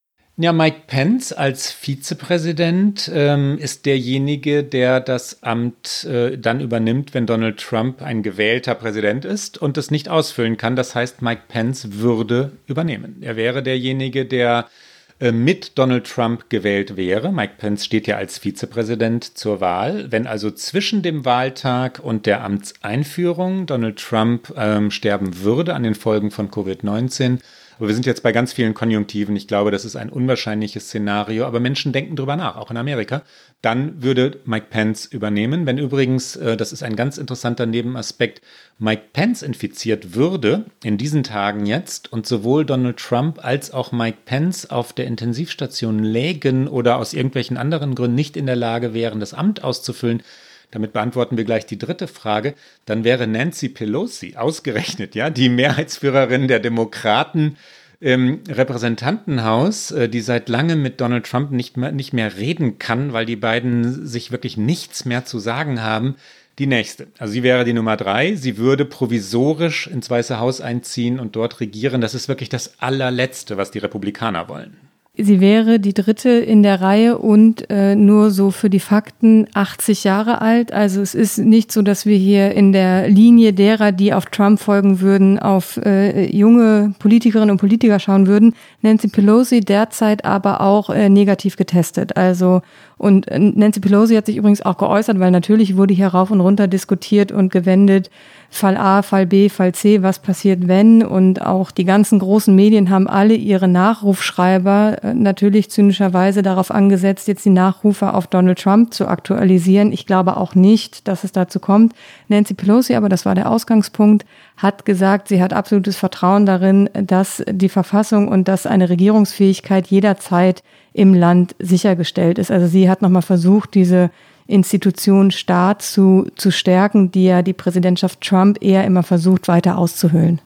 Ja, Mike Pence als Vizepräsident ähm, ist derjenige, der das Amt äh, dann übernimmt, wenn Donald Trump ein gewählter Präsident ist und es nicht ausfüllen kann. Das heißt, Mike Pence würde übernehmen. Er wäre derjenige, der äh, mit Donald Trump gewählt wäre. Mike Pence steht ja als Vizepräsident zur Wahl. Wenn also zwischen dem Wahltag und der Amtseinführung Donald Trump ähm, sterben würde an den Folgen von Covid-19, aber wir sind jetzt bei ganz vielen Konjunktiven. Ich glaube, das ist ein unwahrscheinliches Szenario, aber Menschen denken drüber nach, auch in Amerika. Dann würde Mike Pence übernehmen. Wenn übrigens, äh, das ist ein ganz interessanter Nebenaspekt, Mike Pence infiziert würde in diesen Tagen jetzt und sowohl Donald Trump als auch Mike Pence auf der Intensivstation lägen oder aus irgendwelchen anderen Gründen nicht in der Lage wären, das Amt auszufüllen, damit beantworten wir gleich die dritte Frage, dann wäre Nancy Pelosi ausgerechnet, ja, die Mehrheitsführerin der Demokraten im Repräsentantenhaus, äh, die seit langem mit Donald Trump nicht mehr, nicht mehr reden kann, weil die beiden sich wirklich nichts mehr zu sagen haben, die nächste. Also sie wäre die Nummer drei. Sie würde provisorisch ins Weiße Haus einziehen und dort regieren. Das ist wirklich das allerletzte, was die Republikaner wollen. Sie wäre die dritte in der Reihe und äh, nur so für die Fakten 80 Jahre alt. Also es ist nicht so, dass wir hier in der Linie derer, die auf Trump folgen würden, auf äh, junge Politikerinnen und Politiker schauen würden. Nancy Pelosi derzeit aber auch äh, negativ getestet. Also und äh, Nancy Pelosi hat sich übrigens auch geäußert, weil natürlich wurde hier rauf und runter diskutiert und gewendet, Fall A, Fall B, Fall C, was passiert wenn? Und auch die ganzen großen Medien haben alle ihre Nachrufschreiber äh, natürlich zynischerweise darauf angesetzt, jetzt die Nachrufe auf Donald Trump zu aktualisieren. Ich glaube auch nicht, dass es dazu kommt. Nancy Pelosi, aber das war der Ausgangspunkt, hat gesagt, sie hat absolutes Vertrauen darin, dass die Verfassung und dass eine Regierungsfähigkeit jederzeit im Land sichergestellt ist. Also sie hat nochmal versucht, diese Institution Staat zu, zu stärken, die ja die Präsidentschaft Trump eher immer versucht, weiter auszuhöhlen.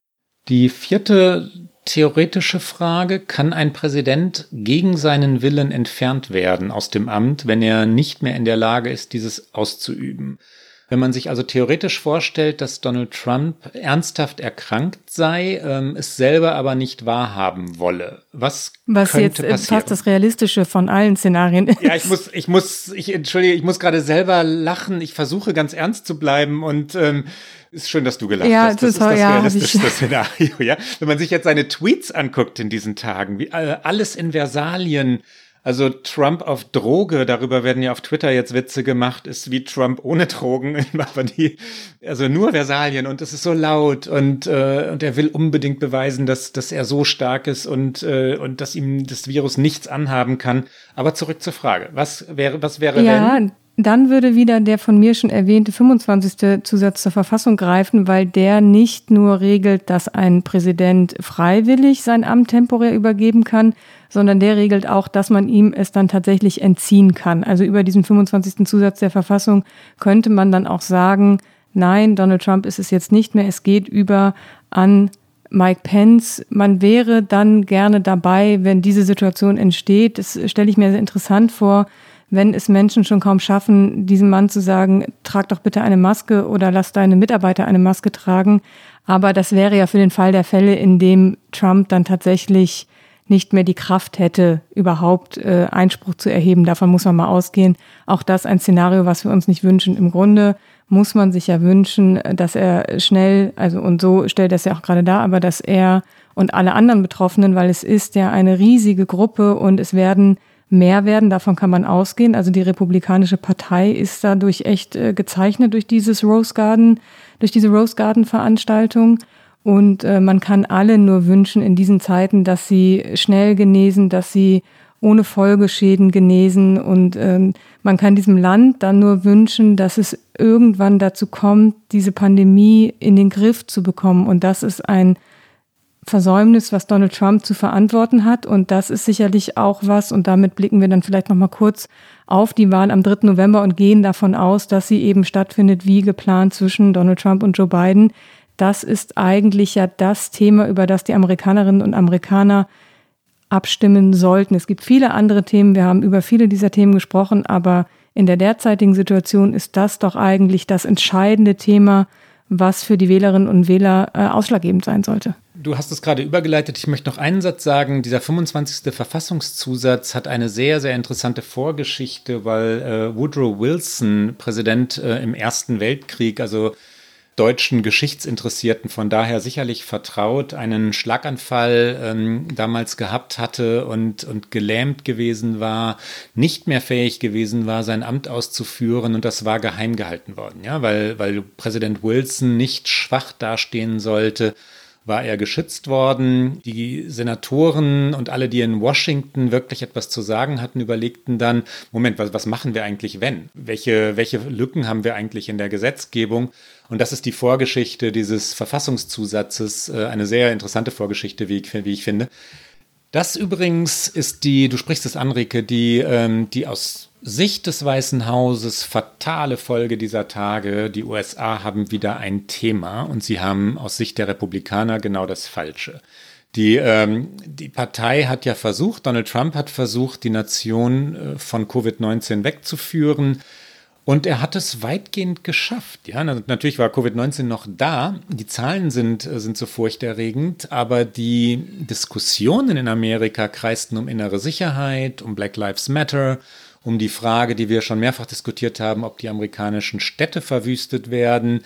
Die vierte theoretische Frage, kann ein Präsident gegen seinen Willen entfernt werden aus dem Amt, wenn er nicht mehr in der Lage ist, dieses auszuüben? Wenn man sich also theoretisch vorstellt, dass Donald Trump ernsthaft erkrankt sei, ähm, es selber aber nicht wahrhaben wolle, was, was könnte jetzt passieren? fast das realistische von allen Szenarien ist. Ja, ich muss, ich muss, ich entschuldige, ich muss gerade selber lachen. Ich versuche ganz ernst zu bleiben und ähm, ist schön, dass du gelacht Ja, hast. Das ist total, das ja, realistischste Szenario, ja. Wenn man sich jetzt seine Tweets anguckt in diesen Tagen, wie äh, alles in Versalien. Also Trump auf Droge, darüber werden ja auf Twitter jetzt Witze gemacht, ist wie Trump ohne Drogen, aber die, also nur Versalien und es ist so laut und, äh, und er will unbedingt beweisen, dass, dass er so stark ist und, äh, und dass ihm das Virus nichts anhaben kann. Aber zurück zur Frage. Was wäre, was wäre, Ja, wenn? dann würde wieder der von mir schon erwähnte 25. Zusatz zur Verfassung greifen, weil der nicht nur regelt, dass ein Präsident freiwillig sein Amt temporär übergeben kann, sondern der regelt auch, dass man ihm es dann tatsächlich entziehen kann. Also über diesen 25. Zusatz der Verfassung könnte man dann auch sagen, nein, Donald Trump ist es jetzt nicht mehr, es geht über an Mike Pence, man wäre dann gerne dabei, wenn diese Situation entsteht. Das stelle ich mir sehr interessant vor, wenn es Menschen schon kaum schaffen, diesem Mann zu sagen, trag doch bitte eine Maske oder lass deine Mitarbeiter eine Maske tragen. Aber das wäre ja für den Fall der Fälle, in dem Trump dann tatsächlich nicht mehr die Kraft hätte, überhaupt äh, Einspruch zu erheben. Davon muss man mal ausgehen. Auch das ein Szenario, was wir uns nicht wünschen. Im Grunde muss man sich ja wünschen, dass er schnell, also und so stellt er es ja auch gerade dar, aber dass er und alle anderen Betroffenen, weil es ist ja eine riesige Gruppe und es werden mehr werden, davon kann man ausgehen. Also die Republikanische Partei ist dadurch echt äh, gezeichnet durch dieses Rose Garden, durch diese Rose Garden Veranstaltung. Und äh, man kann alle nur wünschen in diesen Zeiten, dass sie schnell genesen, dass sie ohne Folgeschäden genesen. Und ähm, man kann diesem Land dann nur wünschen, dass es irgendwann dazu kommt, diese Pandemie in den Griff zu bekommen. Und das ist ein Versäumnis, was Donald Trump zu verantworten hat. Und das ist sicherlich auch was. Und damit blicken wir dann vielleicht noch mal kurz auf die Wahl am 3. November und gehen davon aus, dass sie eben stattfindet wie geplant zwischen Donald Trump und Joe Biden. Das ist eigentlich ja das Thema, über das die Amerikanerinnen und Amerikaner abstimmen sollten. Es gibt viele andere Themen. Wir haben über viele dieser Themen gesprochen, aber in der derzeitigen Situation ist das doch eigentlich das entscheidende Thema, was für die Wählerinnen und Wähler äh, ausschlaggebend sein sollte. Du hast es gerade übergeleitet. Ich möchte noch einen Satz sagen. Dieser 25. Verfassungszusatz hat eine sehr, sehr interessante Vorgeschichte, weil äh, Woodrow Wilson, Präsident äh, im Ersten Weltkrieg, also deutschen Geschichtsinteressierten von daher sicherlich vertraut, einen Schlaganfall ähm, damals gehabt hatte und, und gelähmt gewesen war, nicht mehr fähig gewesen war, sein Amt auszuführen und das war geheim gehalten worden, ja, weil, weil Präsident Wilson nicht schwach dastehen sollte war er geschützt worden. Die Senatoren und alle, die in Washington wirklich etwas zu sagen hatten, überlegten dann, Moment, was, was machen wir eigentlich, wenn? Welche, welche Lücken haben wir eigentlich in der Gesetzgebung? Und das ist die Vorgeschichte dieses Verfassungszusatzes, äh, eine sehr interessante Vorgeschichte, wie ich, wie ich finde. Das übrigens ist die, du sprichst es an, Rike, die, ähm, die aus Sicht des Weißen Hauses fatale Folge dieser Tage. Die USA haben wieder ein Thema und sie haben aus Sicht der Republikaner genau das Falsche. Die, ähm, die Partei hat ja versucht, Donald Trump hat versucht, die Nation äh, von Covid-19 wegzuführen. Und er hat es weitgehend geschafft. Ja, natürlich war Covid-19 noch da. Die Zahlen sind, äh, sind so furchterregend, aber die Diskussionen in Amerika kreisten um innere Sicherheit, um Black Lives Matter, um die Frage, die wir schon mehrfach diskutiert haben, ob die amerikanischen Städte verwüstet werden.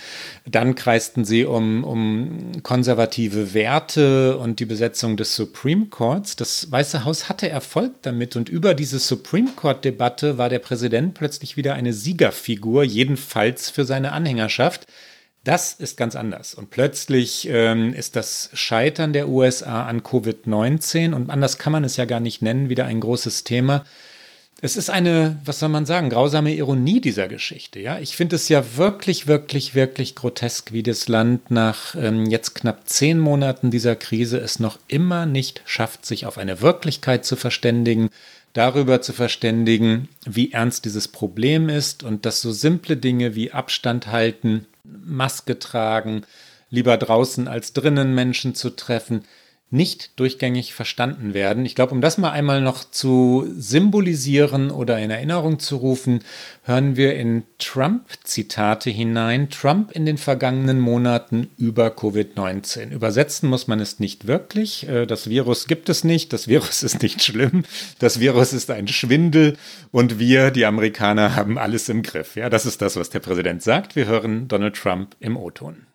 Dann kreisten sie um, um konservative Werte und die Besetzung des Supreme Courts. Das Weiße Haus hatte Erfolg damit und über diese Supreme Court-Debatte war der Präsident plötzlich wieder eine Siegerfigur, jedenfalls für seine Anhängerschaft. Das ist ganz anders. Und plötzlich ähm, ist das Scheitern der USA an Covid-19 und anders kann man es ja gar nicht nennen, wieder ein großes Thema. Es ist eine, was soll man sagen, grausame Ironie dieser Geschichte. Ja, ich finde es ja wirklich, wirklich, wirklich grotesk, wie das Land nach ähm, jetzt knapp zehn Monaten dieser Krise es noch immer nicht schafft, sich auf eine Wirklichkeit zu verständigen, darüber zu verständigen, wie ernst dieses Problem ist und dass so simple Dinge wie Abstand halten, Maske tragen, lieber draußen als drinnen Menschen zu treffen, nicht durchgängig verstanden werden. Ich glaube, um das mal einmal noch zu symbolisieren oder in Erinnerung zu rufen, hören wir in Trump-Zitate hinein. Trump in den vergangenen Monaten über Covid-19. Übersetzen muss man es nicht wirklich. Äh, das Virus gibt es nicht. Das Virus ist nicht schlimm. Das Virus ist ein Schwindel. Und wir, die Amerikaner, haben alles im Griff. Ja, das ist das, was der Präsident sagt. Wir hören Donald Trump im O-Ton.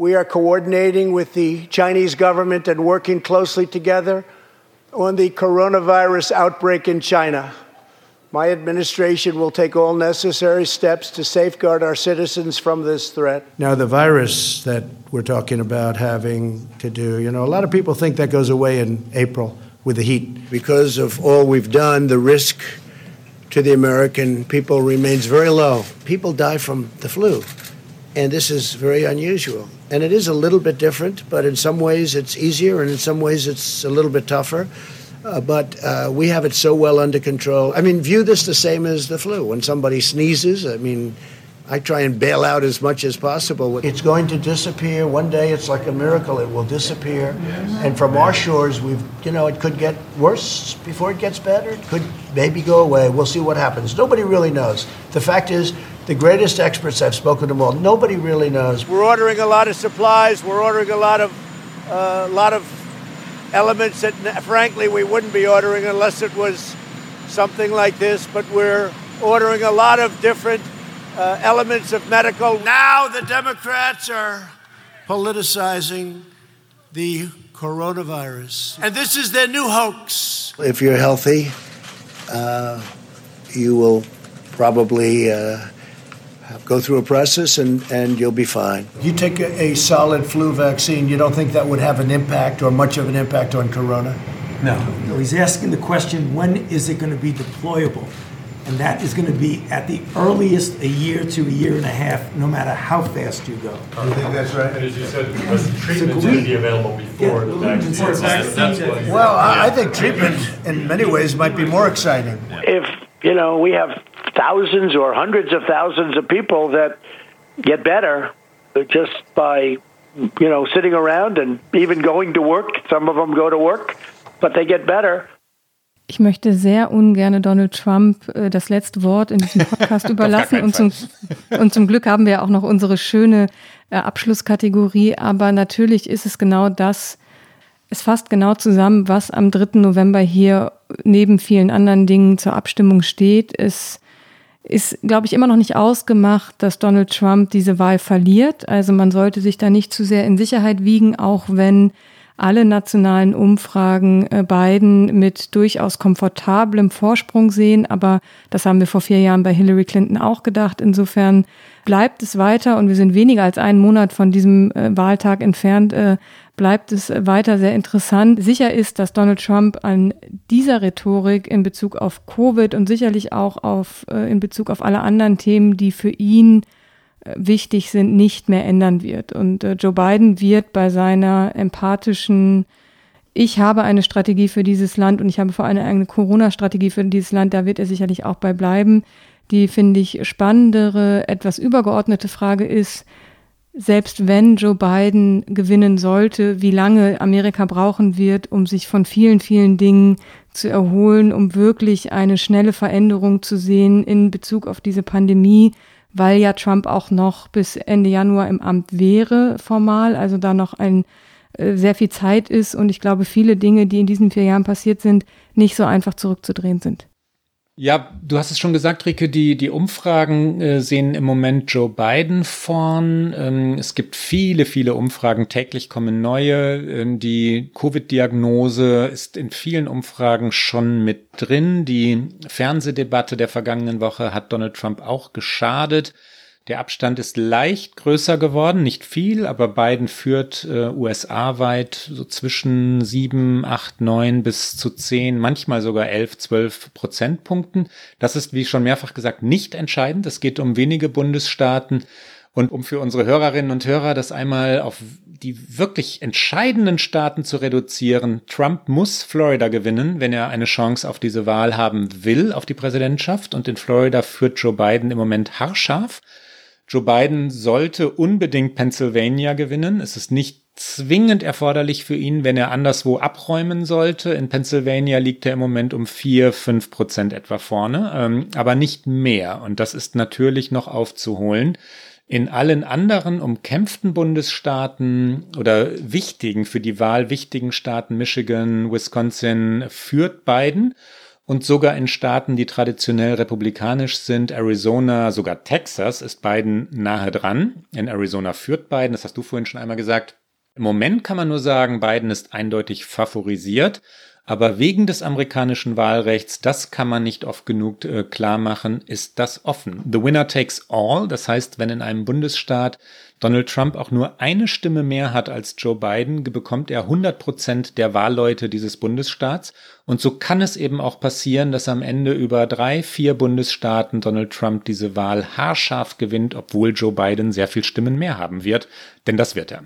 We are coordinating with the Chinese government and working closely together on the coronavirus outbreak in China. My administration will take all necessary steps to safeguard our citizens from this threat. Now, the virus that we're talking about having to do, you know, a lot of people think that goes away in April with the heat. Because of all we've done, the risk to the American people remains very low. People die from the flu, and this is very unusual and it is a little bit different, but in some ways it's easier, and in some ways it's a little bit tougher. Uh, but uh, we have it so well under control. I mean, view this the same as the flu. When somebody sneezes, I mean, I try and bail out as much as possible. It's going to disappear. One day it's like a miracle. It will disappear. And from our shores, we've, you know, it could get worse before it gets better. It could maybe go away. We'll see what happens. Nobody really knows. The fact is, the greatest experts, I've spoken to them all, nobody really knows. We're ordering a lot of supplies. We're ordering a lot of, uh, lot of elements that, frankly, we wouldn't be ordering unless it was something like this. But we're ordering a lot of different uh, elements of medical. Now the Democrats are politicizing the coronavirus. And this is their new hoax. If you're healthy, uh, you will probably uh, go through a process and, and you'll be fine. You take a, a, solid flu vaccine, you don't think that would have an impact or much of an impact on corona? No. no he's asking the question when is it going to be deployable? and that is going to be at the earliest a year to a year and a half, no matter how fast you go. Oh, I think that's right. And as you said, because treatment's going to be available before yeah, the vaccine. That's, that's well, I, I think treatment in many ways might be more exciting. If, you know, we have thousands or hundreds of thousands of people that get better just by, you know, sitting around and even going to work. Some of them go to work, but they get better. Ich möchte sehr ungern Donald Trump äh, das letzte Wort in diesem Podcast überlassen. Und zum, und zum Glück haben wir auch noch unsere schöne äh, Abschlusskategorie. Aber natürlich ist es genau das, es fasst genau zusammen, was am 3. November hier neben vielen anderen Dingen zur Abstimmung steht. Es ist, glaube ich, immer noch nicht ausgemacht, dass Donald Trump diese Wahl verliert. Also man sollte sich da nicht zu sehr in Sicherheit wiegen, auch wenn alle nationalen Umfragen äh, Biden mit durchaus komfortablem Vorsprung sehen. Aber das haben wir vor vier Jahren bei Hillary Clinton auch gedacht. Insofern bleibt es weiter und wir sind weniger als einen Monat von diesem äh, Wahltag entfernt. Äh, bleibt es weiter sehr interessant. Sicher ist, dass Donald Trump an dieser Rhetorik in Bezug auf Covid und sicherlich auch auf, äh, in Bezug auf alle anderen Themen, die für ihn wichtig sind, nicht mehr ändern wird. Und äh, Joe Biden wird bei seiner empathischen ich habe eine Strategie für dieses Land und ich habe vor allem eine Corona-Strategie für dieses Land, da wird er sicherlich auch bei bleiben. Die, finde ich, spannendere, etwas übergeordnete Frage ist, selbst wenn Joe Biden gewinnen sollte, wie lange Amerika brauchen wird, um sich von vielen, vielen Dingen zu erholen, um wirklich eine schnelle Veränderung zu sehen in Bezug auf diese Pandemie, weil ja Trump auch noch bis Ende Januar im Amt wäre, formal, also da noch ein äh, sehr viel Zeit ist und ich glaube, viele Dinge, die in diesen vier Jahren passiert sind, nicht so einfach zurückzudrehen sind. Ja, du hast es schon gesagt, Rike, die, die Umfragen äh, sehen im Moment Joe Biden vorn. Ähm, es gibt viele, viele Umfragen, täglich kommen neue. Ähm, die Covid-Diagnose ist in vielen Umfragen schon mit drin. Die Fernsehdebatte der vergangenen Woche hat Donald Trump auch geschadet. Der Abstand ist leicht größer geworden, nicht viel, aber Biden führt äh, USA-weit so zwischen sieben, acht, neun bis zu zehn, manchmal sogar elf, zwölf Prozentpunkten. Das ist, wie schon mehrfach gesagt, nicht entscheidend. Es geht um wenige Bundesstaaten. Und um für unsere Hörerinnen und Hörer das einmal auf die wirklich entscheidenden Staaten zu reduzieren, Trump muss Florida gewinnen, wenn er eine Chance auf diese Wahl haben will, auf die Präsidentschaft. Und in Florida führt Joe Biden im Moment haarscharf. Joe Biden sollte unbedingt Pennsylvania gewinnen. Es ist nicht zwingend erforderlich für ihn, wenn er anderswo abräumen sollte. In Pennsylvania liegt er im Moment um vier, fünf Prozent etwa vorne, ähm, aber nicht mehr. Und das ist natürlich noch aufzuholen. In allen anderen umkämpften Bundesstaaten oder wichtigen, für die Wahl wichtigen Staaten, Michigan, Wisconsin, führt Biden. Und sogar in Staaten, die traditionell republikanisch sind, Arizona, sogar Texas, ist Biden nahe dran. In Arizona führt Biden, das hast du vorhin schon einmal gesagt. Im Moment kann man nur sagen, Biden ist eindeutig favorisiert. Aber wegen des amerikanischen Wahlrechts, das kann man nicht oft genug äh, klar machen, ist das offen. The winner takes all. Das heißt, wenn in einem Bundesstaat Donald Trump auch nur eine Stimme mehr hat als Joe Biden, bekommt er 100 Prozent der Wahlleute dieses Bundesstaats. Und so kann es eben auch passieren, dass am Ende über drei, vier Bundesstaaten Donald Trump diese Wahl haarscharf gewinnt, obwohl Joe Biden sehr viel Stimmen mehr haben wird. Denn das wird er.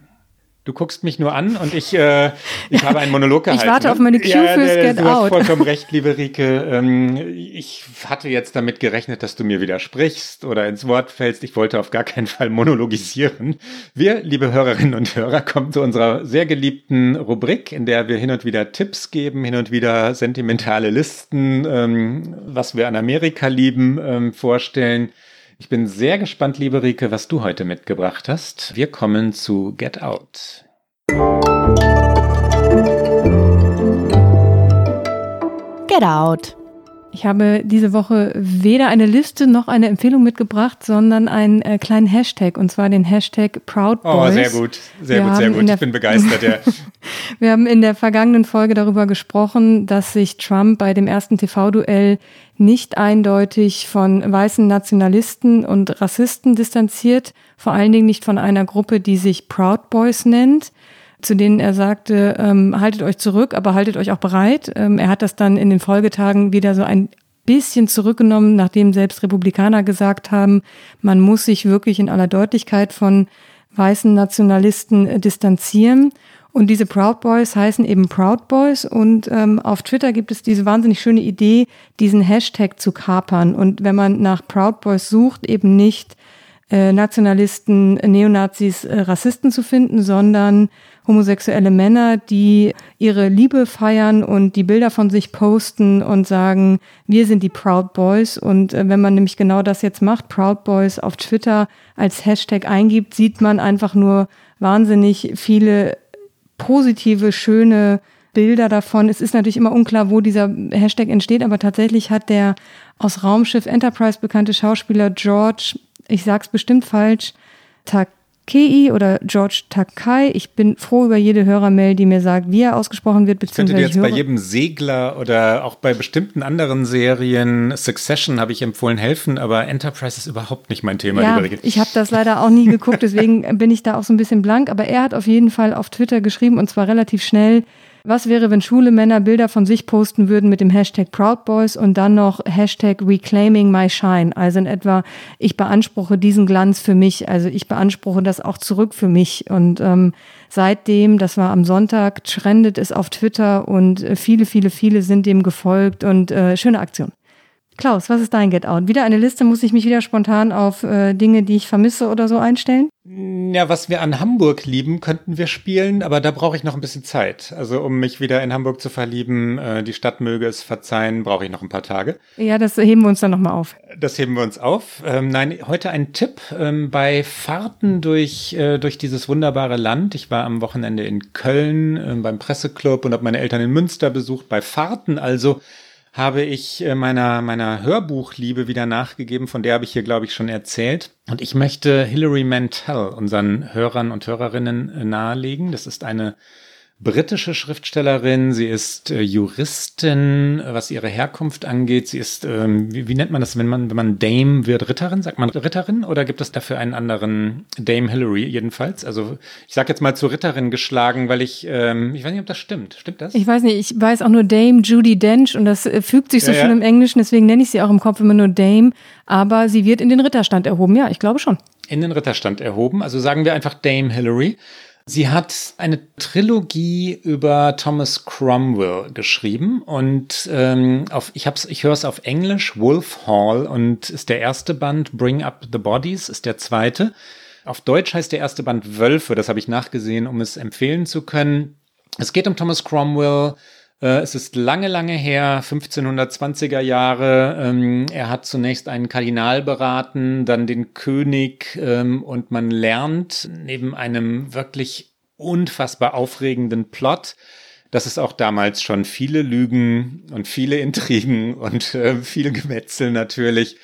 Du guckst mich nur an und ich, äh, ich habe einen Monolog gehalten. Ich warte auf meine Cue ja, fürs Get du Out. hast vollkommen recht, liebe Rike. Ähm, ich hatte jetzt damit gerechnet, dass du mir widersprichst oder ins Wort fällst. Ich wollte auf gar keinen Fall monologisieren. Wir, liebe Hörerinnen und Hörer, kommen zu unserer sehr geliebten Rubrik, in der wir hin und wieder Tipps geben, hin und wieder sentimentale Listen, ähm, was wir an Amerika lieben, ähm, vorstellen. Ich bin sehr gespannt, liebe Rike, was du heute mitgebracht hast. Wir kommen zu Get Out. Get Out. Ich habe diese Woche weder eine Liste noch eine Empfehlung mitgebracht, sondern einen äh, kleinen Hashtag und zwar den Hashtag Proud Boys. Oh, sehr gut, sehr Wir gut, sehr gut. Ich bin begeistert, ja. Wir haben in der vergangenen Folge darüber gesprochen, dass sich Trump bei dem ersten TV-Duell nicht eindeutig von weißen Nationalisten und Rassisten distanziert, vor allen Dingen nicht von einer Gruppe, die sich Proud Boys nennt, zu denen er sagte, ähm, haltet euch zurück, aber haltet euch auch bereit. Ähm, er hat das dann in den Folgetagen wieder so ein bisschen zurückgenommen, nachdem selbst Republikaner gesagt haben, man muss sich wirklich in aller Deutlichkeit von weißen Nationalisten äh, distanzieren. Und diese Proud Boys heißen eben Proud Boys. Und ähm, auf Twitter gibt es diese wahnsinnig schöne Idee, diesen Hashtag zu kapern. Und wenn man nach Proud Boys sucht, eben nicht äh, Nationalisten, Neonazis, äh, Rassisten zu finden, sondern homosexuelle Männer, die ihre Liebe feiern und die Bilder von sich posten und sagen, wir sind die Proud Boys. Und äh, wenn man nämlich genau das jetzt macht, Proud Boys auf Twitter als Hashtag eingibt, sieht man einfach nur wahnsinnig viele positive, schöne Bilder davon. Es ist natürlich immer unklar, wo dieser Hashtag entsteht, aber tatsächlich hat der aus Raumschiff Enterprise bekannte Schauspieler George, ich sag's bestimmt falsch, Takei oder George Takai. Ich bin froh über jede Hörermail, die mir sagt, wie er ausgesprochen wird. Ich könnte dir jetzt bei jedem Segler oder auch bei bestimmten anderen Serien, Succession habe ich empfohlen, helfen, aber Enterprise ist überhaupt nicht mein Thema. Ja, ich habe das leider auch nie geguckt, deswegen bin ich da auch so ein bisschen blank. Aber er hat auf jeden Fall auf Twitter geschrieben und zwar relativ schnell, Was wäre, wenn schwule Männer Bilder von sich posten würden mit dem Hashtag Proud Boys und dann noch Hashtag Reclaiming My Shine? Also in etwa, ich beanspruche diesen Glanz für mich, also ich beanspruche das auch zurück für mich. Und ähm, seitdem, das war am Sonntag, trendet es auf Twitter und äh, viele, viele, viele sind dem gefolgt und äh, schöne Aktion. Klaus, was ist dein Get Out? Wieder eine Liste, muss ich mich wieder spontan auf äh, Dinge, die ich vermisse oder so einstellen? Ja, was wir an Hamburg lieben, könnten wir spielen, aber da brauche ich noch ein bisschen Zeit. Also um mich wieder in Hamburg zu verlieben, äh, die Stadt möge es verzeihen, brauche ich noch ein paar Tage. Ja, das heben wir uns dann nochmal auf. Das heben wir uns auf. Ähm, nein, heute ein Tipp ähm, bei Fahrten durch, äh, durch dieses wunderbare Land. Ich war am Wochenende in Köln äh, beim Presseclub und habe meine Eltern in Münster besucht. Bei Fahrten also habe ich äh, meiner, meiner Hörbuchliebe wieder nachgegeben, von der habe ich hier, glaube ich, schon erzählt. Und ich möchte Hilary Mantel unseren Hörern und Hörerinnen äh, nahelegen. Das ist eine britische Schriftstellerin. Sie ist äh, Juristin, was ihre Herkunft angeht. Sie ist, ähm, wie, wie, nennt man das, wenn man, wenn man Dame wird, Ritterin? Sagt man Ritterin oder gibt es dafür einen anderen Dame Hillary jedenfalls? Also ich sage jetzt mal zur Ritterin geschlagen, weil ich, ähm, ich weiß nicht, ob das stimmt. Stimmt das? Ich weiß nicht, ich weiß auch nur Dame Judy Dench und das äh, fügt sich so ja, schön ja. im Englischen, deswegen nenne ich sie auch im Kopf immer nur Dame. Aber sie wird in den Ritterstand erhoben, ja, ich glaube schon. In den Ritterstand erhoben, also sagen wir einfach Dame Hillary. Sie hat eine Trilogie über Thomas Cromwell geschrieben und ähm, auf, ich, hab's, ich höre es auf Englisch, Wolf Hall und ist der erste Band, Bring Up the Bodies ist der zweite. Auf Deutsch heißt der erste Band Wölfe, das habe ich nachgesehen, um es empfehlen zu können. Es geht um Thomas Cromwell, es ist lange, lange her, 1520er Jahre. Ähm, er hat zunächst einen Kardinal beraten, dann den König ähm, und man lernt neben einem wirklich unfassbar aufregenden Plot, dass es auch damals schon viele Lügen und viele Intrigen und äh, viele Gemetzel natürlich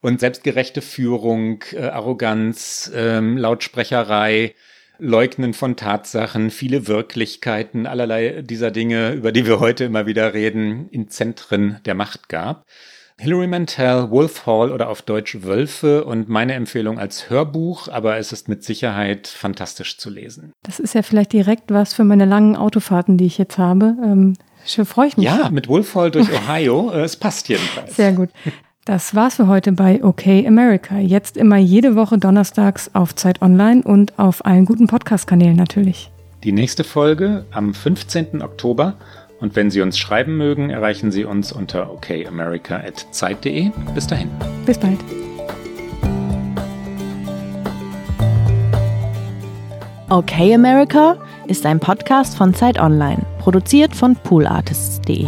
und selbstgerechte Führung, äh, Arroganz, ähm, Lautsprecherei, Leugnen von Tatsachen, viele Wirklichkeiten, allerlei dieser Dinge, über die wir heute immer wieder reden, in Zentren der Macht gab. Hilary Mantel, Wolf Hall oder auf Deutsch Wölfe und meine Empfehlung als Hörbuch, aber es ist mit Sicherheit fantastisch zu lesen. Das ist ja vielleicht direkt was für meine langen Autofahrten, die ich jetzt habe. Ähm, freue ich mich. Ja, mit Wolf Hall durch Ohio. Äh, es passt jedenfalls. Sehr gut. Das war's für heute bei OK America. Jetzt immer jede Woche donnerstags auf Zeit Online und auf allen guten Podcast-Kanälen natürlich. Die nächste Folge am 15. Oktober. Und wenn Sie uns schreiben mögen, erreichen Sie uns unter okamerica.zeit.de. Bis dahin. Bis bald. OK America ist ein Podcast von Zeit Online, produziert von poolartists.de.